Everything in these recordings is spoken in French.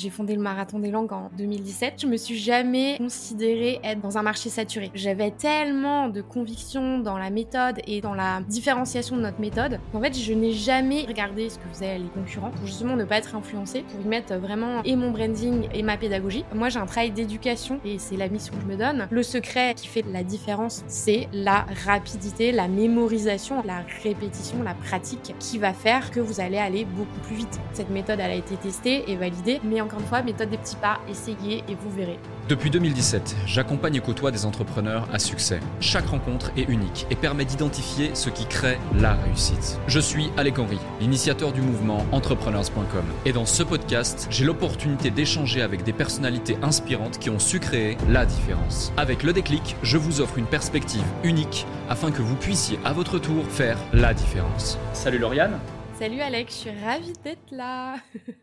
J'ai fondé le Marathon des Langues en 2017. Je me suis jamais considérée être dans un marché saturé. J'avais tellement de conviction dans la méthode et dans la différenciation de notre méthode qu'en fait, je n'ai jamais regardé ce que faisaient les concurrents pour justement ne pas être influencée, pour y mettre vraiment et mon branding et ma pédagogie. Moi, j'ai un travail d'éducation et c'est la mission que je me donne. Le secret qui fait la différence, c'est la rapidité, la mémorisation, la répétition, la pratique qui va faire que vous allez aller beaucoup plus vite. Cette méthode, elle a été testée et validée, mais encore une fois, méthode des petits pas, essayez et vous verrez. Depuis 2017, j'accompagne et côtoie des entrepreneurs à succès. Chaque rencontre est unique et permet d'identifier ce qui crée la réussite. Je suis Alec Henry, l'initiateur du mouvement entrepreneurs.com. Et dans ce podcast, j'ai l'opportunité d'échanger avec des personnalités inspirantes qui ont su créer la différence. Avec le déclic, je vous offre une perspective unique afin que vous puissiez à votre tour faire la différence. Salut Lauriane Salut Alex, je suis ravie d'être là.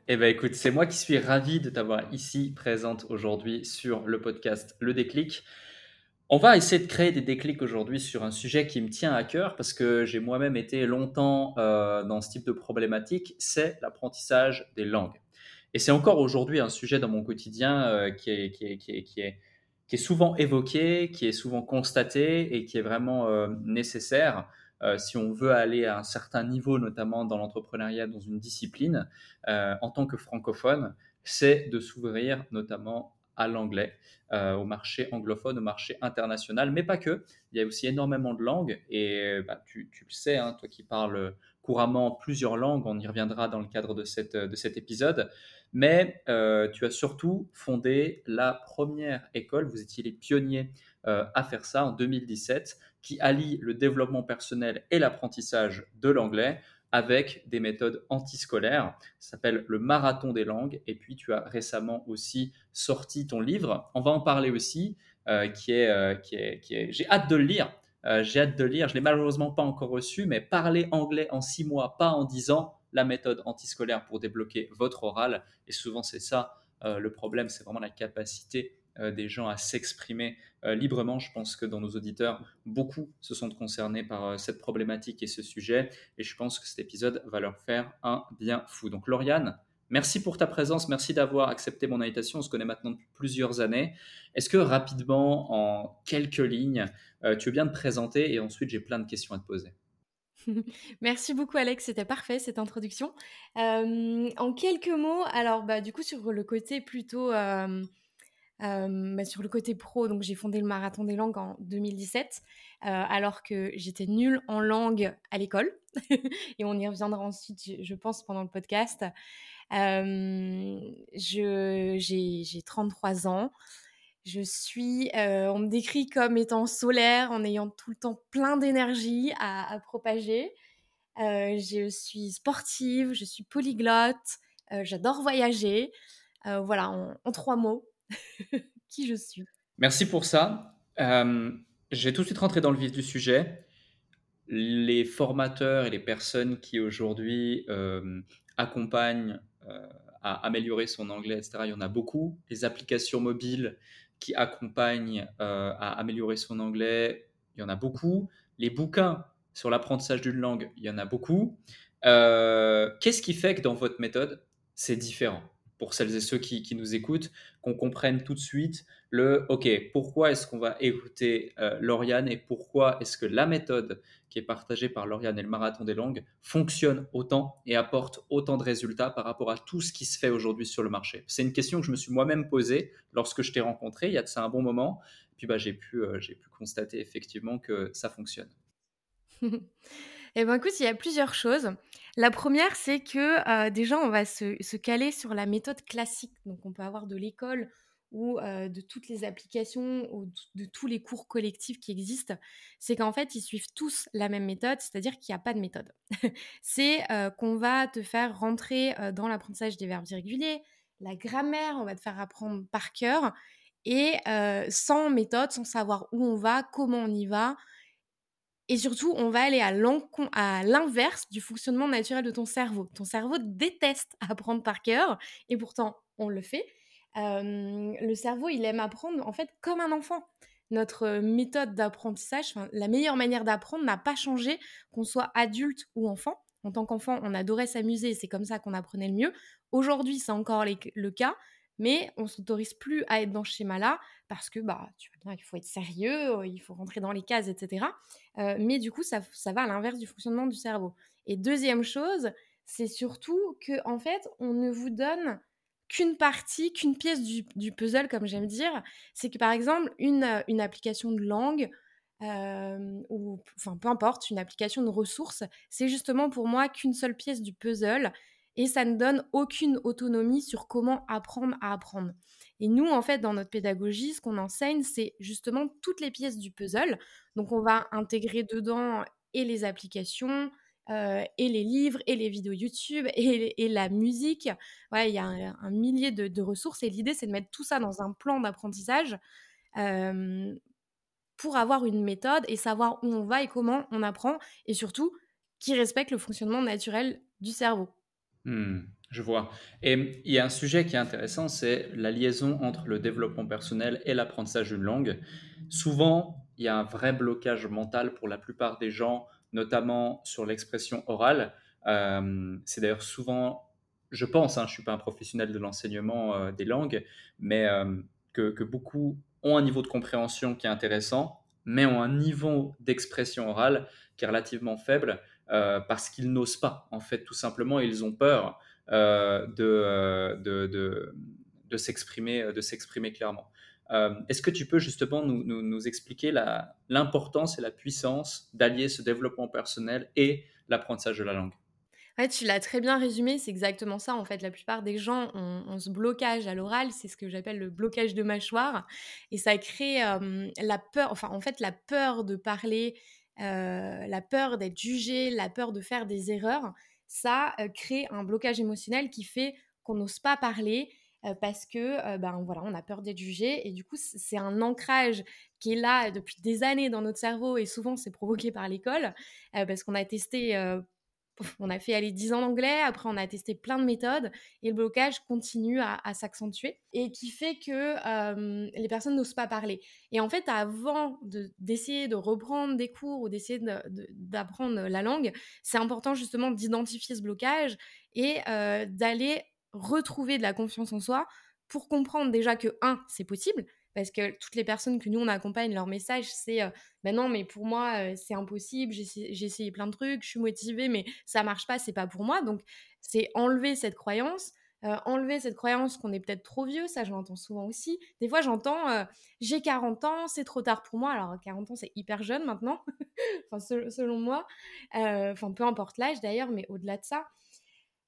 eh bien écoute, c'est moi qui suis ravi de t'avoir ici présente aujourd'hui sur le podcast Le Déclic. On va essayer de créer des déclics aujourd'hui sur un sujet qui me tient à cœur parce que j'ai moi-même été longtemps euh, dans ce type de problématique, c'est l'apprentissage des langues. Et c'est encore aujourd'hui un sujet dans mon quotidien euh, qui, est, qui, est, qui, est, qui, est, qui, est, souvent évoqué, qui est souvent constaté et qui est vraiment euh, nécessaire euh, si on veut aller à un certain niveau, notamment dans l'entrepreneuriat, dans une discipline, euh, en tant que francophone, c'est de s'ouvrir notamment à l'anglais, euh, au marché anglophone, au marché international, mais pas que. Il y a aussi énormément de langues et bah, tu, le sais, hein, toi qui parles couramment plusieurs langues, on y reviendra dans le cadre de, cet épisode, mais tu as surtout fondé la première école, vous étiez les pionniers à faire ça en 2017, qui allie le développement personnel et l'apprentissage de l'anglais avec des méthodes antiscolaires. Ça s'appelle le marathon des langues. Et puis, tu as récemment aussi sorti ton livre. On va en parler aussi, euh, qui, est, euh, qui, est, qui est... J'ai hâte de le lire. Euh, j'ai hâte de le lire. Je l'ai malheureusement pas encore reçu, mais parler anglais en six mois, pas en dix ans, la méthode antiscolaire pour débloquer votre oral. Et souvent, c'est ça le problème, c'est vraiment la capacité des gens à s'exprimer euh, librement. Je pense que dans nos auditeurs, beaucoup se sont concernés par euh, cette problématique et ce sujet. Et je pense que cet épisode va leur faire un bien fou. Donc, Lauriane, Merci pour ta présence, merci d'avoir accepté mon invitation. On se connaît maintenant depuis plusieurs années. Est-ce que rapidement, en quelques lignes, tu veux bien te présenter et ensuite j'ai plein de questions à te poser? Merci beaucoup Alex, c'était parfait cette introduction. en quelques mots, alors bah, du coup sur le côté plutôt bah, sur le côté pro, donc j'ai fondé le Marathon des langues en 2017, alors que j'étais nulle en langue à l'école. et on y reviendra ensuite, je, pense, pendant le podcast. j'ai 33 ans. Je suis, on me décrit comme étant solaire, en ayant tout le temps plein d'énergie à, propager. je suis sportive, je suis polyglotte, j'adore voyager. voilà, en, trois mots, qui je suis. Merci pour ça. Euh, je vais tout de suite rentrer dans le vif du sujet. Les formateurs et les personnes qui aujourd'hui euh, accompagnent euh, à améliorer son anglais, etc., il y en a beaucoup. Les applications mobiles qui accompagnent à améliorer son anglais, il y en a beaucoup. Les bouquins sur l'apprentissage d'une langue, il y en a beaucoup. Qu'est-ce qui fait que dans votre méthode, c'est différent? Pour celles et ceux qui, nous écoutent, qu'on comprenne tout de suite le OK, pourquoi est-ce qu'on va écouter euh, Lauriane et pourquoi est-ce que la méthode qui est partagée par Lauriane et le marathon des langues fonctionne autant et apporte autant de résultats par rapport à tout ce qui se fait aujourd'hui sur le marché? C'est une question que je me suis moi-même posée lorsque je t'ai rencontré il y a de ça un bon moment. Puis bah, j'ai pu, euh, j'ai pu constater effectivement que ça fonctionne. Eh bien, écoute, il y a plusieurs choses. La première, c'est que déjà, on va se, caler sur la méthode classique. Donc, on peut avoir de l'école ou de toutes les applications ou de tous les cours collectifs qui existent. C'est qu'en fait, ils suivent tous la même méthode, c'est-à-dire qu'il n'y a pas de méthode. c'est qu'on va te faire rentrer dans l'apprentissage des verbes irréguliers, la grammaire, on va te faire apprendre par cœur et sans méthode, sans savoir où on va, comment on y va, et surtout, on va aller à l'inverse du fonctionnement naturel de ton cerveau. Ton cerveau déteste apprendre par cœur, et pourtant, on le fait. le cerveau, il aime apprendre en fait comme un enfant. Notre méthode d'apprentissage, la meilleure manière d'apprendre n'a pas changé qu'on soit adulte ou enfant. en tant qu'enfant, on adorait s'amuser, c'est comme ça qu'on apprenait le mieux. Aujourd'hui, c'est encore le cas, mais on s'autorise plus à être dans ce schéma-là parce que bah tu vois bien, il faut être sérieux, il faut rentrer dans les cases, etc. Euh, mais du coup, ça, ça va à l'inverse du fonctionnement du cerveau. Et deuxième chose, c'est surtout que en fait, on ne vous donne qu'une partie, qu'une pièce du, puzzle, comme j'aime dire. C'est que par exemple, une, une application de langue euh, ou enfin peu importe, une application de ressources, c'est justement pour moi qu'une seule pièce du puzzle et ça ne donne aucune autonomie sur comment apprendre à apprendre. Et nous, en fait, dans notre pédagogie, ce qu'on enseigne, c'est justement toutes les pièces du puzzle. Donc, on va intégrer dedans et les applications, euh, et les livres, et les vidéos YouTube, et, la musique. il y a un, millier de, ressources, et l'idée, c'est de mettre tout ça dans un plan d'apprentissage euh, pour avoir une méthode et savoir où on va et comment on apprend, et surtout, qui respecte le fonctionnement naturel du cerveau. Hmm, je vois. Et il y a un sujet qui est intéressant, c'est la liaison entre le développement personnel et l'apprentissage d'une langue. Souvent, il y a un vrai blocage mental pour la plupart des gens, notamment sur l'expression orale. Euh, c'est d'ailleurs souvent, je pense, hein, je ne suis pas un professionnel de l'enseignement euh, des langues, mais euh, que, que, beaucoup ont un niveau de compréhension qui est intéressant, mais ont un niveau d'expression orale qui est relativement faible. Euh, parce qu'ils n'osent pas. En fait, tout simplement, ils ont peur euh, euh, de, de, de, s'exprimer, de s'exprimer clairement. Est-ce que tu peux justement nous, nous, expliquer l'importance et la puissance d'allier ce développement personnel et l'apprentissage de la langue? Ouais, tu l'as très bien résumé, c'est exactement ça. En fait, la plupart des gens ont, ce blocage à l'oral, c'est ce que j'appelle le blocage de mâchoire, et ça crée la peur, enfin, en fait, la peur de parler, euh, la peur d'être jugé, la peur de faire des erreurs, ça euh, crée un blocage émotionnel qui fait qu'on n'ose pas parler euh, parce que ben voilà, on a peur d'être jugé et du coup c'est un ancrage qui est là depuis des années dans notre cerveau et souvent c'est provoqué par l'école parce qu'on a testé on a fait aller 10 ans d'anglais, après on a testé plein de méthodes et le blocage continue à, s'accentuer et qui fait que les personnes n'osent pas parler. Et en fait, avant d'essayer de, reprendre des cours ou d'essayer d'apprendre la langue, c'est important justement d'identifier ce blocage et d'aller retrouver de la confiance en soi pour comprendre déjà que, un, c'est possible, parce que toutes les personnes que nous on accompagne, leur message c'est ben non mais pour moi euh, c'est impossible, j'ai essayé plein de trucs, je suis motivée mais ça marche pas, c'est pas pour moi. Donc c'est enlever cette croyance, euh, enlever cette croyance qu'on est peut-être trop vieux, ça je l'entends souvent aussi. Des fois j'entends j'ai 40 ans, c'est trop tard pour moi. Alors 40 ans c'est hyper jeune maintenant, enfin selon moi, enfin peu importe l'âge d'ailleurs, mais au-delà de ça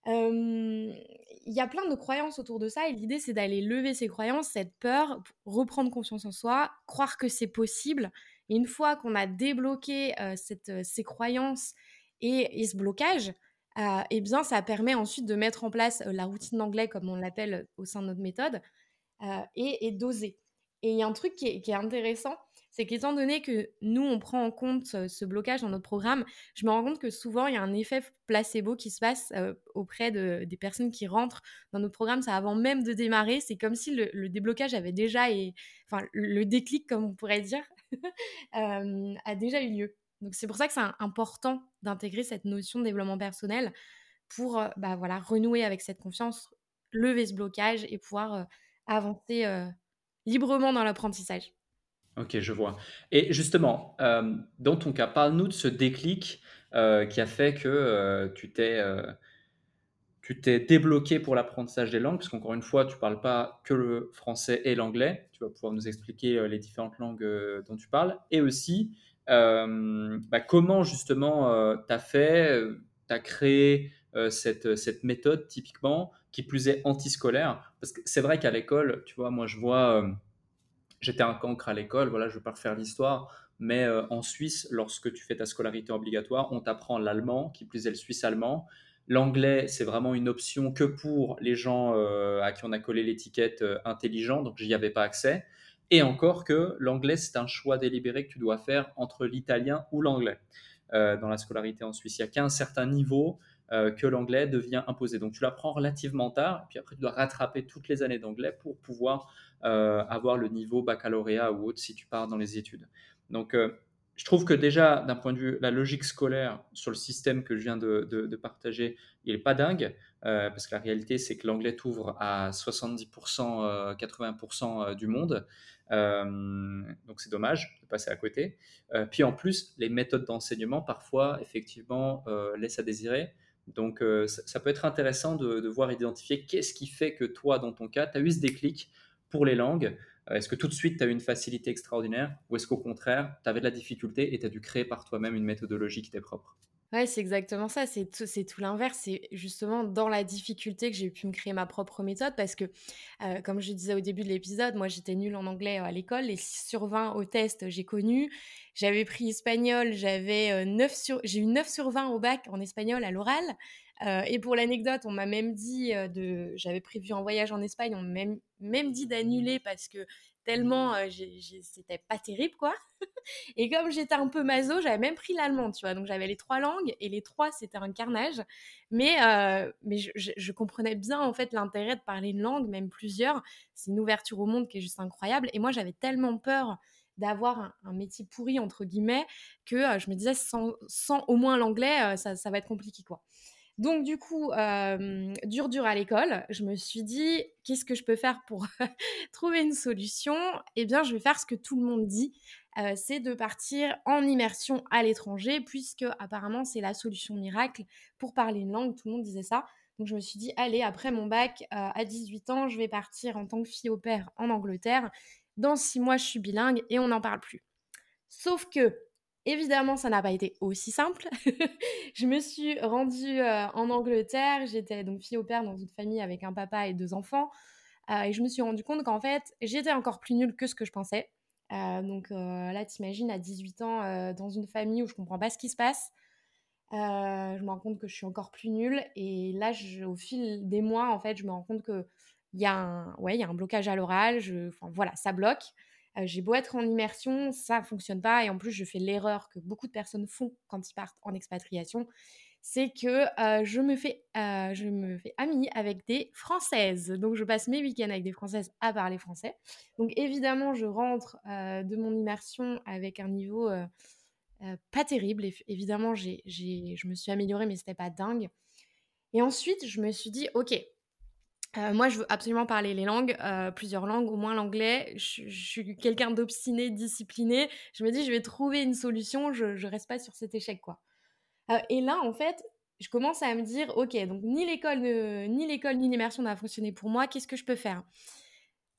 il y a plein de croyances autour de ça et l'idée c'est d'aller lever ces croyances, cette peur, reprendre confiance en soi, croire que c'est possible. Et une fois qu'on a débloqué cette, ces croyances et, ce blocage, eh bien ça permet ensuite de mettre en place la routine d'anglais comme on l'appelle au sein de notre méthode et, d'oser. Et il y a un truc qui est intéressant, c'est qu'étant donné que nous, on prend en compte ce blocage dans notre programme, je me rends compte que souvent, il y a un effet placebo qui se passe euh, auprès de, des personnes qui rentrent dans notre programme. Ça avant même de démarrer. C'est comme si le, déblocage avait déjà, et, enfin, le déclic, comme on pourrait dire, euh, a déjà eu lieu. Donc, c'est pour ça que c'est important d'intégrer cette notion de développement personnel pour euh, bah, voilà, renouer avec cette confiance, lever ce blocage et pouvoir avancer librement dans l'apprentissage. Ok, je vois. Et justement, euh, dans ton cas, parle-nous de ce déclic euh, qui a fait que euh, tu t'es tu t'es débloqué pour l'apprentissage des langues, parce qu'encore une fois, tu ne parles pas que le français et l'anglais. Tu vas pouvoir nous expliquer les différentes langues dont tu parles. Et aussi, bah, comment justement tu as fait, tu as créé cette, cette méthode typiquement, qui plus est antiscolaire. Parce que c'est vrai qu'à l'école, tu vois, moi je vois j'étais un cancre à l'école, voilà, je ne vais pas refaire l'histoire, mais euh, en Suisse, lorsque tu fais ta scolarité obligatoire, on t'apprend l'allemand, qui plus est le suisse-allemand. L'anglais, c'est vraiment une option que pour les gens euh, à qui on a collé l'étiquette euh, intelligent, donc j'y avais pas accès. Et encore que l'anglais, c'est un choix délibéré que tu dois faire entre l'italien ou l'anglais dans la scolarité en Suisse. Il n'y a qu'un certain niveau que l'anglais devient imposé. Donc tu l'apprends relativement tard, et puis après tu dois rattraper toutes les années d'anglais pour pouvoir avoir le niveau baccalauréat ou autre si tu pars dans les études. Donc, euh, je trouve que déjà, d'un point de vue la logique scolaire sur le système que je viens de, partager, il n'est pas dingue, euh, parce que la réalité, c'est que l'anglais t'ouvre à 70%, 80% euh, du monde. donc c'est dommage de passer à côté. puis en plus, les méthodes d'enseignement, parfois, effectivement, laissent à désirer. Donc ça, peut être intéressant de voir identifier qu'est-ce qui fait que toi, dans ton cas, tu as eu ce déclic pour les langues euh, est-ce que tout de suite, tu as eu une facilité extraordinaire ou est-ce qu'au contraire, tu avais de la difficulté et tu as dû créer par toi-même une méthodologie qui t'est propre? Ouais, c'est exactement ça. C'est tout, tout l'inverse. C'est justement dans la difficulté que j'ai pu me créer ma propre méthode parce que, euh, comme je disais au début de l'épisode, moi j'étais nulle en anglais euh, à l'école. Les 6 sur 20 au test, j'ai connu. J'avais pris espagnol, j'avais 9 sur, j'ai eu 9 sur 20 au bac en espagnol à l'oral. Et pour l'anecdote, on m'a même dit de, j'avais prévu un voyage en Espagne, on m'a même, dit d'annuler parce que tellement c'était pas terrible quoi. et comme j'étais un peu maso, j'avais même pris l'allemand, tu vois. Donc j'avais les trois langues et les trois c'était un carnage. Mais, mais je, comprenais bien en fait l'intérêt de parler une langue, même plusieurs. C'est une ouverture au monde qui est juste incroyable. Et moi j'avais tellement peur d'avoir un, métier pourri entre guillemets que je me disais sans, au moins l'anglais ça va être compliqué quoi. Donc du coup, dur dur à l'école, je me suis dit qu'est-ce que je peux faire pour trouver une solution? Eh bien, je vais faire ce que tout le monde dit, c'est de partir en immersion à l'étranger, puisque apparemment c'est la solution miracle pour parler une langue. Tout le monde disait ça. Donc je me suis dit allez, après mon bac à 18 ans, je vais partir en tant que fille au père en Angleterre. Dans six mois, je suis bilingue et on n'en parle plus. Sauf que Évidemment, ça n'a pas été aussi simple. je me suis rendue euh, en Angleterre. J'étais donc fille au père dans une famille avec un papa et deux enfants. Euh, et je me suis rendu compte qu'en fait, j'étais encore plus nulle que ce que je pensais. Euh, donc là, t'imagines, à 18 ans, dans une famille où je comprends pas ce qui se passe. je me rends compte que je suis encore plus nulle. Et là, au fil des mois, en fait, je me rends compte qu'il y, a un, y a un blocage à l'oral. Voilà, ça bloque j'ai beau être en immersion, ça fonctionne pas. Et en plus, je fais l'erreur que beaucoup de personnes font quand ils partent en expatriation, c'est que je me fais, je me fais amie avec des Françaises. Donc, je passe mes week-ends avec des Françaises à parler français. Donc, évidemment, je rentre de mon immersion avec un niveau pas terrible. évidemment, j'ai, je me suis améliorée, mais c'était pas dingue. Et ensuite, je me suis dit, ok, euh, moi, je veux absolument parler les langues, euh, plusieurs langues, au moins l'anglais. Je, suis quelqu'un d'obstiné, discipliné. Je me dis, je vais trouver une solution. Je, je reste pas sur cet échec, quoi. Euh, et là, en fait, je commence à me dire, ok, donc ni l'école, ni l'école, ni l'immersion n'a fonctionné pour moi. Qu'est-ce que je peux faire?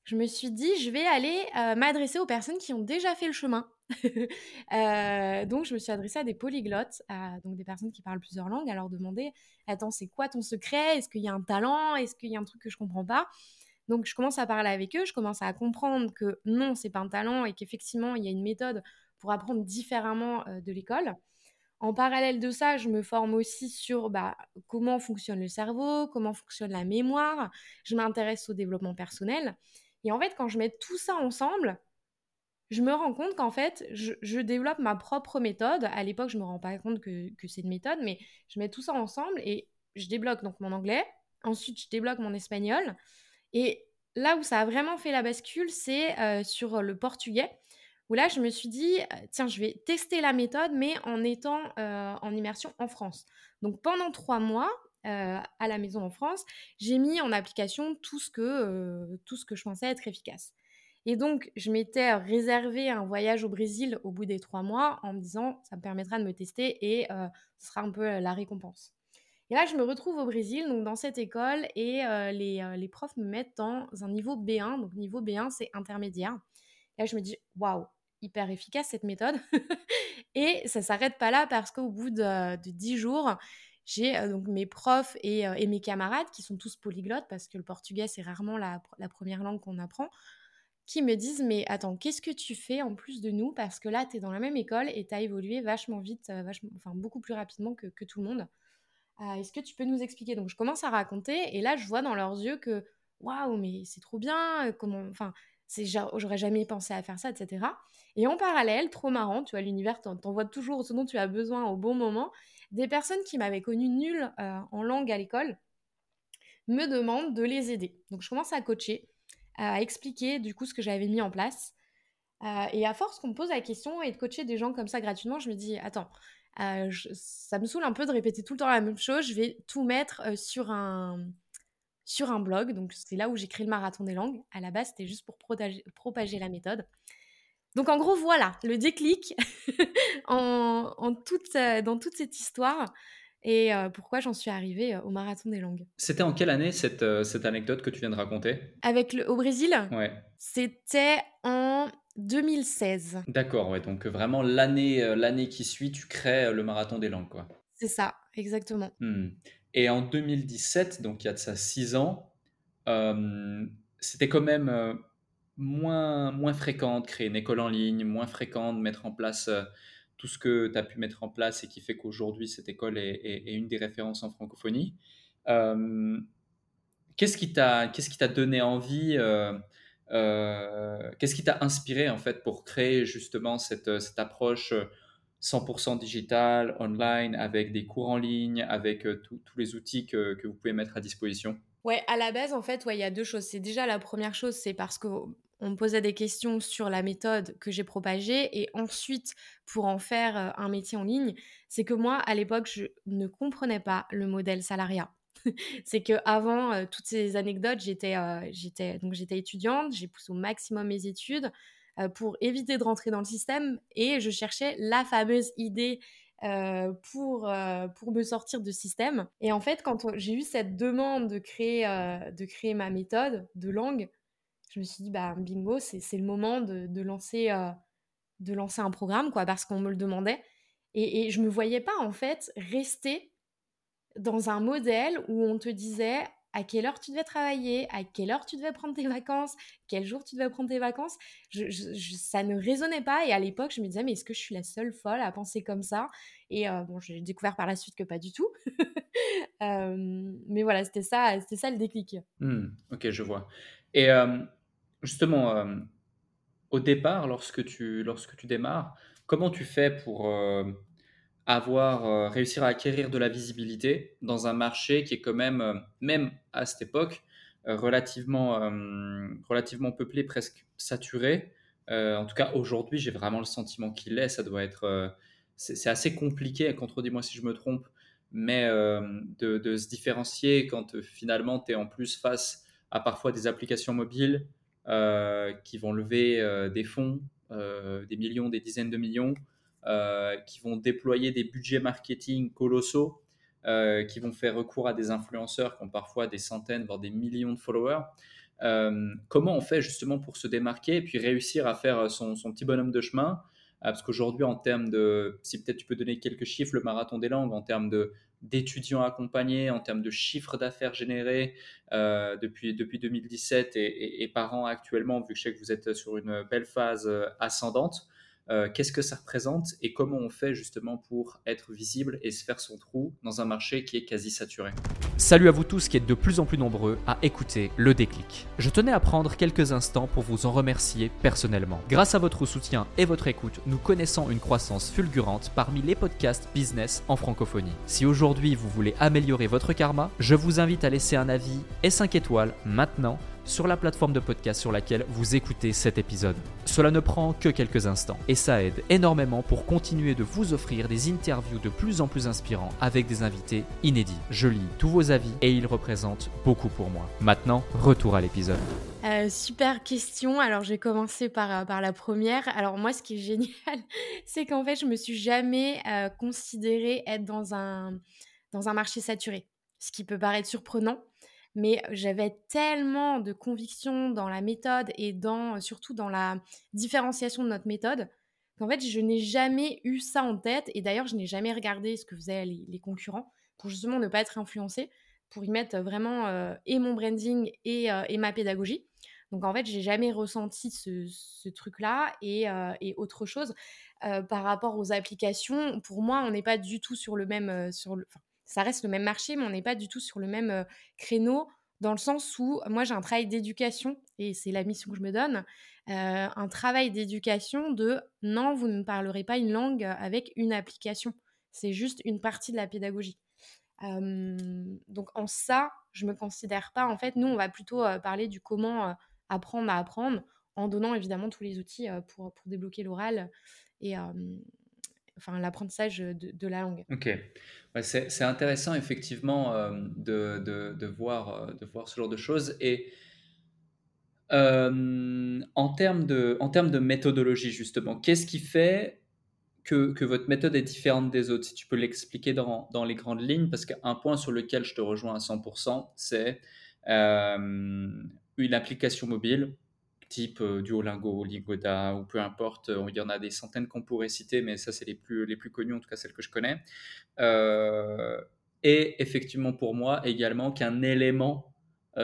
Je me suis dit, je vais aller m'adresser aux personnes qui ont déjà fait le chemin. Euh, donc, je me suis adressée à des polyglottes, donc des personnes qui parlent plusieurs langues, à leur demander Attends, c'est quoi ton secret? Est-ce qu'il y a un talent? Est-ce qu'il y a un truc que je comprends pas? Donc, je commence à parler avec eux, je commence à comprendre que non, c'est pas un talent et qu'effectivement, il y a une méthode pour apprendre différemment euh, de l'école. En parallèle de ça, je me forme aussi sur bah, comment fonctionne le cerveau, comment fonctionne la mémoire. Je m'intéresse au développement personnel. Et en fait, quand je mets tout ça ensemble, je me rends compte qu'en fait, je, développe ma propre méthode. À l'époque, je me rends pas compte que, c'est une méthode, mais je mets tout ça ensemble et je débloque donc mon anglais. Ensuite, je débloque mon espagnol. Et là où ça a vraiment fait la bascule, c'est euh, sur le portugais, où là, je me suis dit, euh, tiens, je vais tester la méthode, mais en étant euh, en immersion en France. Donc pendant trois mois, à la maison en France, j'ai mis en application tout ce que, tout ce que je pensais être efficace. Et donc, je m'étais réservé un voyage au Brésil au bout des trois mois en me disant, ça me permettra de me tester et ce sera un peu la récompense. Et là, je me retrouve au Brésil, donc dans cette école, et les, les, profs me mettent dans un niveau B1. Donc, niveau B1, c'est intermédiaire. Et là, je me dis, waouh, hyper efficace cette méthode. et ça s'arrête pas là parce qu'au bout de, dix jours, j'ai donc mes profs et, et, mes camarades qui sont tous polyglottes parce que le portugais, c'est rarement la première langue qu'on apprend qui me disent mais attends qu'est-ce que tu fais en plus de nous? Parce que là tu es dans la même école et tu as évolué vachement vite euh, vachement, enfin beaucoup plus rapidement que, tout le monde. Euh, est-ce que tu peux nous expliquer? Donc je commence à raconter et là je vois dans leurs yeux que waouh mais c'est trop bien euh, comment enfin j'aurais jamais pensé à faire ça etc et en parallèle trop marrant tu vois l'univers t'envoie toujours ce dont tu as besoin au bon moment. Des personnes qui m'avaient connu nulle en langue à l'école me demandent de les aider. Donc je commence à coacher à expliquer du coup ce que j'avais mis en place. et à force qu'on me pose la question et de coacher des gens comme ça gratuitement, je me dis: «Attends, ça me saoule un peu de répéter tout le temps la même chose, je vais tout mettre, sur un sur un blog». Donc c'est là où j'ai créé le Marathon des langues. À la base, c'était juste pour propager la méthode. Donc en gros, voilà, le déclic en toute, dans toute cette histoire et pourquoi j'en suis arrivée au marathon des langues? C'était en quelle année cette, cette anecdote que tu viens de raconter? Avec le, au Brésil? Ouais. C'était en 2016. D'accord, ouais, donc vraiment l'année l'année qui suit, tu crées le marathon des langues, quoi. C'est ça, exactement. Mmh. Et en 2017, donc il y a de ça six ans, c'était quand même moins, moins fréquent de créer une école en ligne, moins fréquent de mettre en place tout ce que tu as pu mettre en place et qui fait qu'aujourd'hui, cette école est, une des références en francophonie. Euh, qu'est-ce qui t'a donné envie euh, euh, Qu'est-ce qui t'a inspiré en fait pour créer justement cette, approche 100% digitale, online, avec des cours en ligne, avec tous les outils que, vous pouvez mettre à disposition? Ouais, à la base, en fait, il y a deux choses. C'est déjà la première chose, c'est parce que on me posait des questions sur la méthode que j'ai propagée et ensuite pour en faire un métier en ligne, c'est que moi à l'époque je ne comprenais pas le modèle salariat. c'est que avant toutes ces anecdotes, j'étais étudiante, j'ai poussé au maximum mes études pour éviter de rentrer dans le système et je cherchais la fameuse idée pour, pour me sortir de système. Et en fait, quand j'ai eu cette demande de créer, de créer ma méthode de langue, je me suis dit, bah, bingo, c'est le moment de, lancer, euh, de lancer un programme, quoi, parce qu'on me le demandait. Et, je me voyais pas, en fait, rester dans un modèle où on te disait à quelle heure tu devais travailler, à quelle heure tu devais prendre tes vacances, quel jour tu devais prendre tes vacances. Ça ne résonnait pas. Et à l'époque, je me disais, mais est-ce que je suis la seule folle à penser comme ça? Et euh, bon, j'ai découvert par la suite que pas du tout. Euh, mais voilà, c'était ça, ça le déclic. Mmh, ok, je vois. Et Justement, euh, au départ, lorsque tu, lorsque tu démarres, comment tu fais pour euh, avoir, euh, réussir à acquérir de la visibilité dans un marché qui est quand même, même à cette époque, relativement, relativement peuplé, presque saturé. en tout cas, aujourd'hui, j'ai vraiment le sentiment qu'il est. Ça doit être, c'est assez compliqué, contredis-moi si je me trompe, mais de, de, se différencier quand finalement tu es en plus face à parfois des applications mobiles qui vont lever euh, des fonds, euh, des millions, des dizaines de millions, qui vont déployer des budgets marketing colossaux, qui vont faire recours à des influenceurs qui ont parfois des centaines, voire des millions de followers. comment on fait justement pour se démarquer et puis réussir à faire son petit bonhomme de chemin? Parce qu'aujourd'hui, en termes de, si peut-être tu peux donner quelques chiffres, le marathon des langues, en termes de d'étudiants accompagnés, en termes de chiffre d'affaires générés euh, depuis, depuis 2017 et, et, par an actuellement, vu que je sais que vous êtes sur une belle phase euh, ascendante. Euh, qu'est-ce que ça représente et comment on fait justement pour être visible et se faire son trou dans un marché qui est quasi saturé. Salut à vous tous qui êtes de plus en plus nombreux à écouter le déclic. Je tenais à prendre quelques instants pour vous en remercier personnellement. Grâce à votre soutien et votre écoute, nous connaissons une croissance fulgurante parmi les podcasts business en francophonie. Si aujourd'hui vous voulez améliorer votre karma, je vous invite à laisser un avis et 5 étoiles maintenant sur la plateforme de podcast sur laquelle vous écoutez cet épisode. Cela ne prend que quelques instants et ça aide énormément pour continuer de vous offrir des interviews de plus en plus inspirants avec des invités inédits. Je lis tous vos avis et ils représentent beaucoup pour moi. Maintenant, retour à l'épisode. Euh, super question. Alors, je vais commencer par, euh, par la première. Alors, moi, ce qui est génial, c'est qu'en fait, je me suis jamais euh, considérée être dans un, dans un marché saturé. Ce qui peut paraître surprenant, mais j'avais tellement de conviction dans la méthode et dans, surtout dans la différenciation de notre méthode qu'en fait, je n'ai jamais eu ça en tête. Et d'ailleurs, je n'ai jamais regardé ce que faisaient les, concurrents pour justement ne pas être influencée, pour y mettre vraiment euh, et mon branding et, euh, et, ma pédagogie. Donc en fait, j'ai jamais ressenti ce, ce truc-là et, euh, et, autre chose par rapport aux applications. Pour moi, on n'est pas du tout sur le même, sur ça reste le même marché, mais on n'est pas du tout sur le même créneau dans le sens où moi j'ai un travail d'éducation et c'est la mission que je me donne, un travail d'éducation de non, vous ne parlerez pas une langue avec une application. C'est juste une partie de la pédagogie. donc en ça, je me considère pas. En fait, nous, on va plutôt parler du comment apprendre à apprendre en donnant évidemment tous les outils pour, débloquer l'oral enfin, l'apprentissage de, la langue. Ok, c'est intéressant effectivement de, de, de, voir, ce genre de choses. Et en, termes de, en termes de méthodologie, justement, qu'est-ce qui fait que, votre méthode est différente des autres? Si tu peux l'expliquer dans, les grandes lignes, parce qu'un point sur lequel je te rejoins à 100%, c'est une application mobile type Duolingo, Lingoda ou peu importe. Il y en a des centaines qu'on pourrait citer, mais ça, c'est les plus, les plus connus, en tout cas celles que je connais. et effectivement, pour moi, également qu'un élément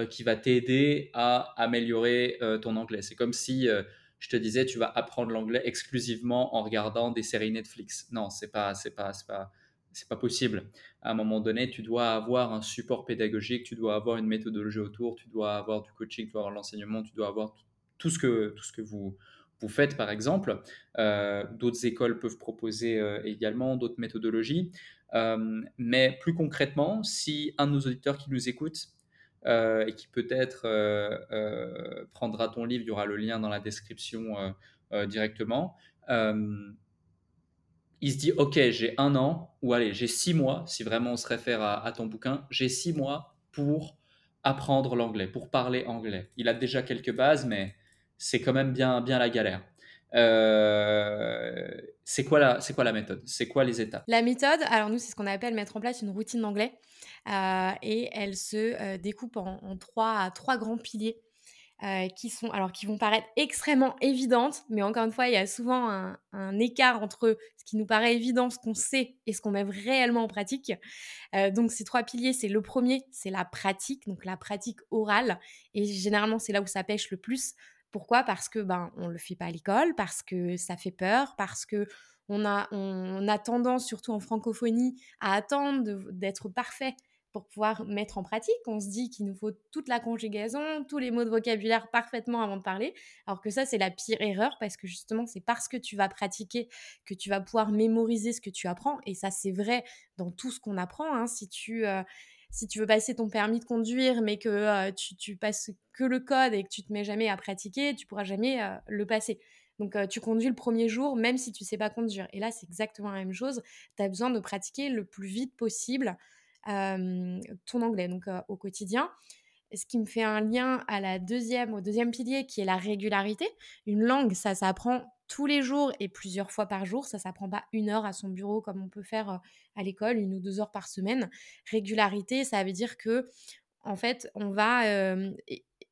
qui va t'aider à améliorer ton anglais. C'est comme si je te disais, tu vas apprendre l'anglais exclusivement en regardant des séries Netflix. Non, c'est pas, c'est pas, c'est pas, c'est pas possible. À un moment donné, tu dois avoir un support pédagogique, tu dois avoir une méthodologie autour, tu dois avoir du coaching, tu dois avoir l'enseignement, tu dois avoir ce que, tout ce que vous, vous faites, par exemple. Euh, d'autres écoles peuvent proposer euh, également d'autres méthodologies. Euh, mais plus concrètement, si un de nos auditeurs qui nous écoute et qui peut-être prendra ton livre, il y aura le lien dans la description directement, il se dit, OK, j'ai un an, ou allez, j'ai six mois, si vraiment on se réfère à ton bouquin, j'ai six mois pour apprendre l'anglais, pour parler anglais. Il a déjà quelques bases, mais c'est quand même bien, bien la galère. Euh, c'est quoi, la, méthode? C'est quoi les étapes? La méthode, alors nous, c'est ce qu'on appelle mettre en place une routine d'anglais. Euh, et elle se euh, découpe en, trois, trois grands piliers. qui sont alors qui vont paraître extrêmement évidentes, mais encore une fois, il y a souvent un, un écart entre ce qui nous paraît évident, ce qu'on sait et ce qu'on met réellement en pratique. donc ces trois piliers, c'est le premier, c'est la pratique, donc la pratique orale, et généralement c'est là où ça pêche le plus. Pourquoi? Parce que ben on le fait pas à l'école, parce que ça fait peur, parce que on a, on, a tendance, surtout en francophonie, à attendre d'être parfait pour pouvoir mettre en pratique. On se dit qu'il nous faut toute la conjugaison, tous les mots de vocabulaire parfaitement avant de parler, alors que ça, c'est la pire erreur parce que justement, c'est parce que tu vas pratiquer que tu vas pouvoir mémoriser ce que tu apprends. Et ça, c'est vrai dans tout ce qu'on apprend. Hein. Si tu, euh, si tu veux passer ton permis de conduire, mais que euh, tu, passes que le code et que tu te mets jamais à pratiquer, tu pourras jamais euh, le passer. Donc, euh, tu conduis le premier jour, même si tu sais pas conduire. Et là, c'est exactement la même chose. Tu as besoin de pratiquer le plus vite possible ton anglais, donc au quotidien. Ce qui me fait un lien à la deuxième, au deuxième pilier, qui est la régularité. Une langue, ça s'apprend tous les jours et plusieurs fois par jour. Ça, ça prend pas une heure à son bureau comme on peut faire à l'école, une ou deux heures par semaine. Régularité, ça veut dire que, en fait, on va,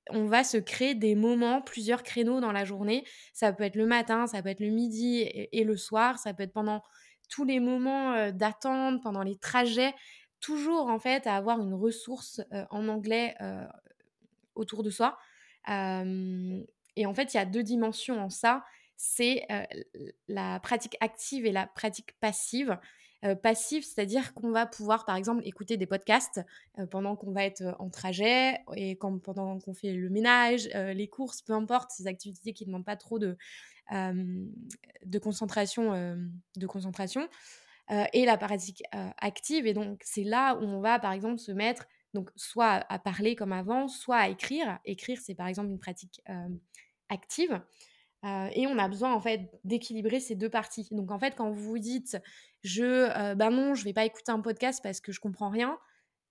on va se créer des moments, plusieurs créneaux dans la journée. Ça peut être le matin, ça peut être le midi et, le soir, ça peut être pendant tous les moments d'attente, pendant les trajets. Toujours, en fait, à avoir une ressource en anglais autour de soi. et en fait, il y a deux dimensions en ça c'est la pratique active et la pratique passive. passive, c'est-à-dire qu'on va pouvoir, par exemple, écouter des podcasts pendant qu'on va être en trajet et quand, pendant qu'on fait le ménage, les courses, peu importe, ces activités qui ne demandent pas trop de, de concentration. de concentration. et la pratique active, et donc c'est là où on va, par exemple, se mettre donc soit à parler comme avant, soit à écrire. Écrire, c'est par exemple une pratique active. Euh, et on a besoin en fait d'équilibrer ces deux parties. Donc en fait, quand vous vous dites je euh, bah non, je vais pas écouter un podcast parce que je comprends rien,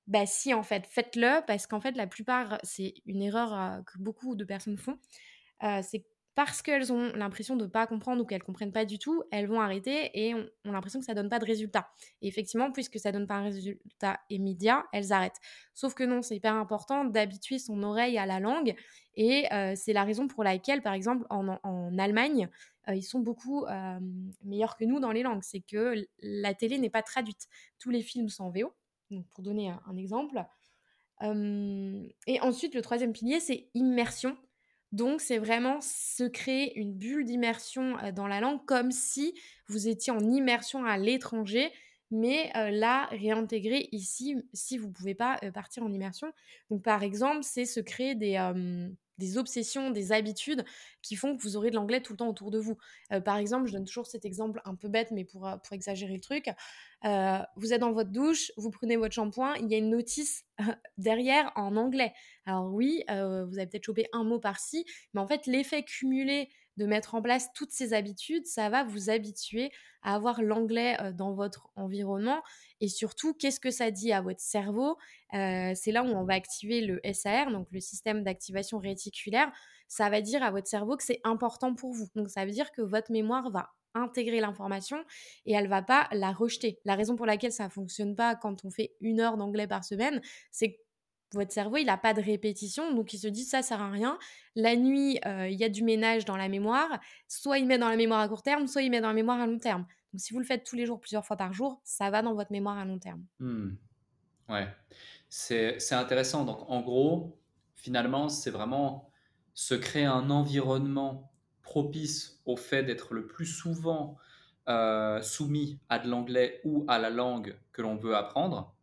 bah si en fait, faites-le parce qu'en fait la plupart c'est une erreur euh, que beaucoup de personnes font, c'est parce qu'elles ont l'impression de ne pas comprendre ou qu'elles ne comprennent pas du tout, elles vont arrêter et ont, l'impression que ça donne pas de résultat. Et effectivement, puisque ça donne pas un résultat immédiat, elles arrêtent. Sauf que non, c'est hyper important d'habituer son oreille à la langue et euh, c'est la raison pour laquelle, par exemple, en, Allemagne, euh, ils sont beaucoup euh, meilleurs que nous dans les langues. C'est que la télé n'est pas traduite. Tous les films sont en VO, donc pour donner un exemple. et ensuite, le troisième pilier, c'est immersion. Donc, c'est vraiment se créer une bulle d'immersion dans la langue comme si vous étiez en immersion à l'étranger, mais là, réintégrer ici si vous ne pouvez pas partir en immersion. Donc, par exemple, c'est se créer des, des obsessions, des habitudes qui font que vous aurez de l'anglais tout le temps autour de vous. Euh, par exemple, je donne toujours cet exemple un peu bête, mais pour, euh, pour exagérer le truc. Euh, vous êtes dans votre douche, vous prenez votre shampoing, il y a une notice derrière en anglais. Alors oui, vous avez peut-être chopé un mot par-ci, mais en fait, l'effet cumulé de mettre en place toutes ces habitudes, ça va vous habituer à avoir l'anglais dans votre environnement. Et surtout, qu'est-ce que ça dit à votre cerveau? C'est là où on va activer le SAR, donc le système d'activation réticulaire. Ça va dire à votre cerveau que c'est important pour vous. Donc ça veut dire que votre mémoire va intégrer l'information et elle va pas la rejeter. La raison pour laquelle ça fonctionne pas quand on fait une heure d'anglais par semaine, c'est que votre cerveau, il n'a pas de répétition, donc il se dit ça sert à rien. La nuit, euh, il y a du ménage dans la mémoire. Soit il met dans la mémoire à court terme, soit il met dans la mémoire à long terme. Donc si vous le faites tous les jours, plusieurs fois par jour, ça va dans votre mémoire à long terme. Hmm. Ouais, c'est intéressant. Donc en gros, finalement, c'est vraiment se créer un environnement propice au fait d'être le plus souvent euh, soumis à de l'anglais ou à la langue que l'on veut apprendre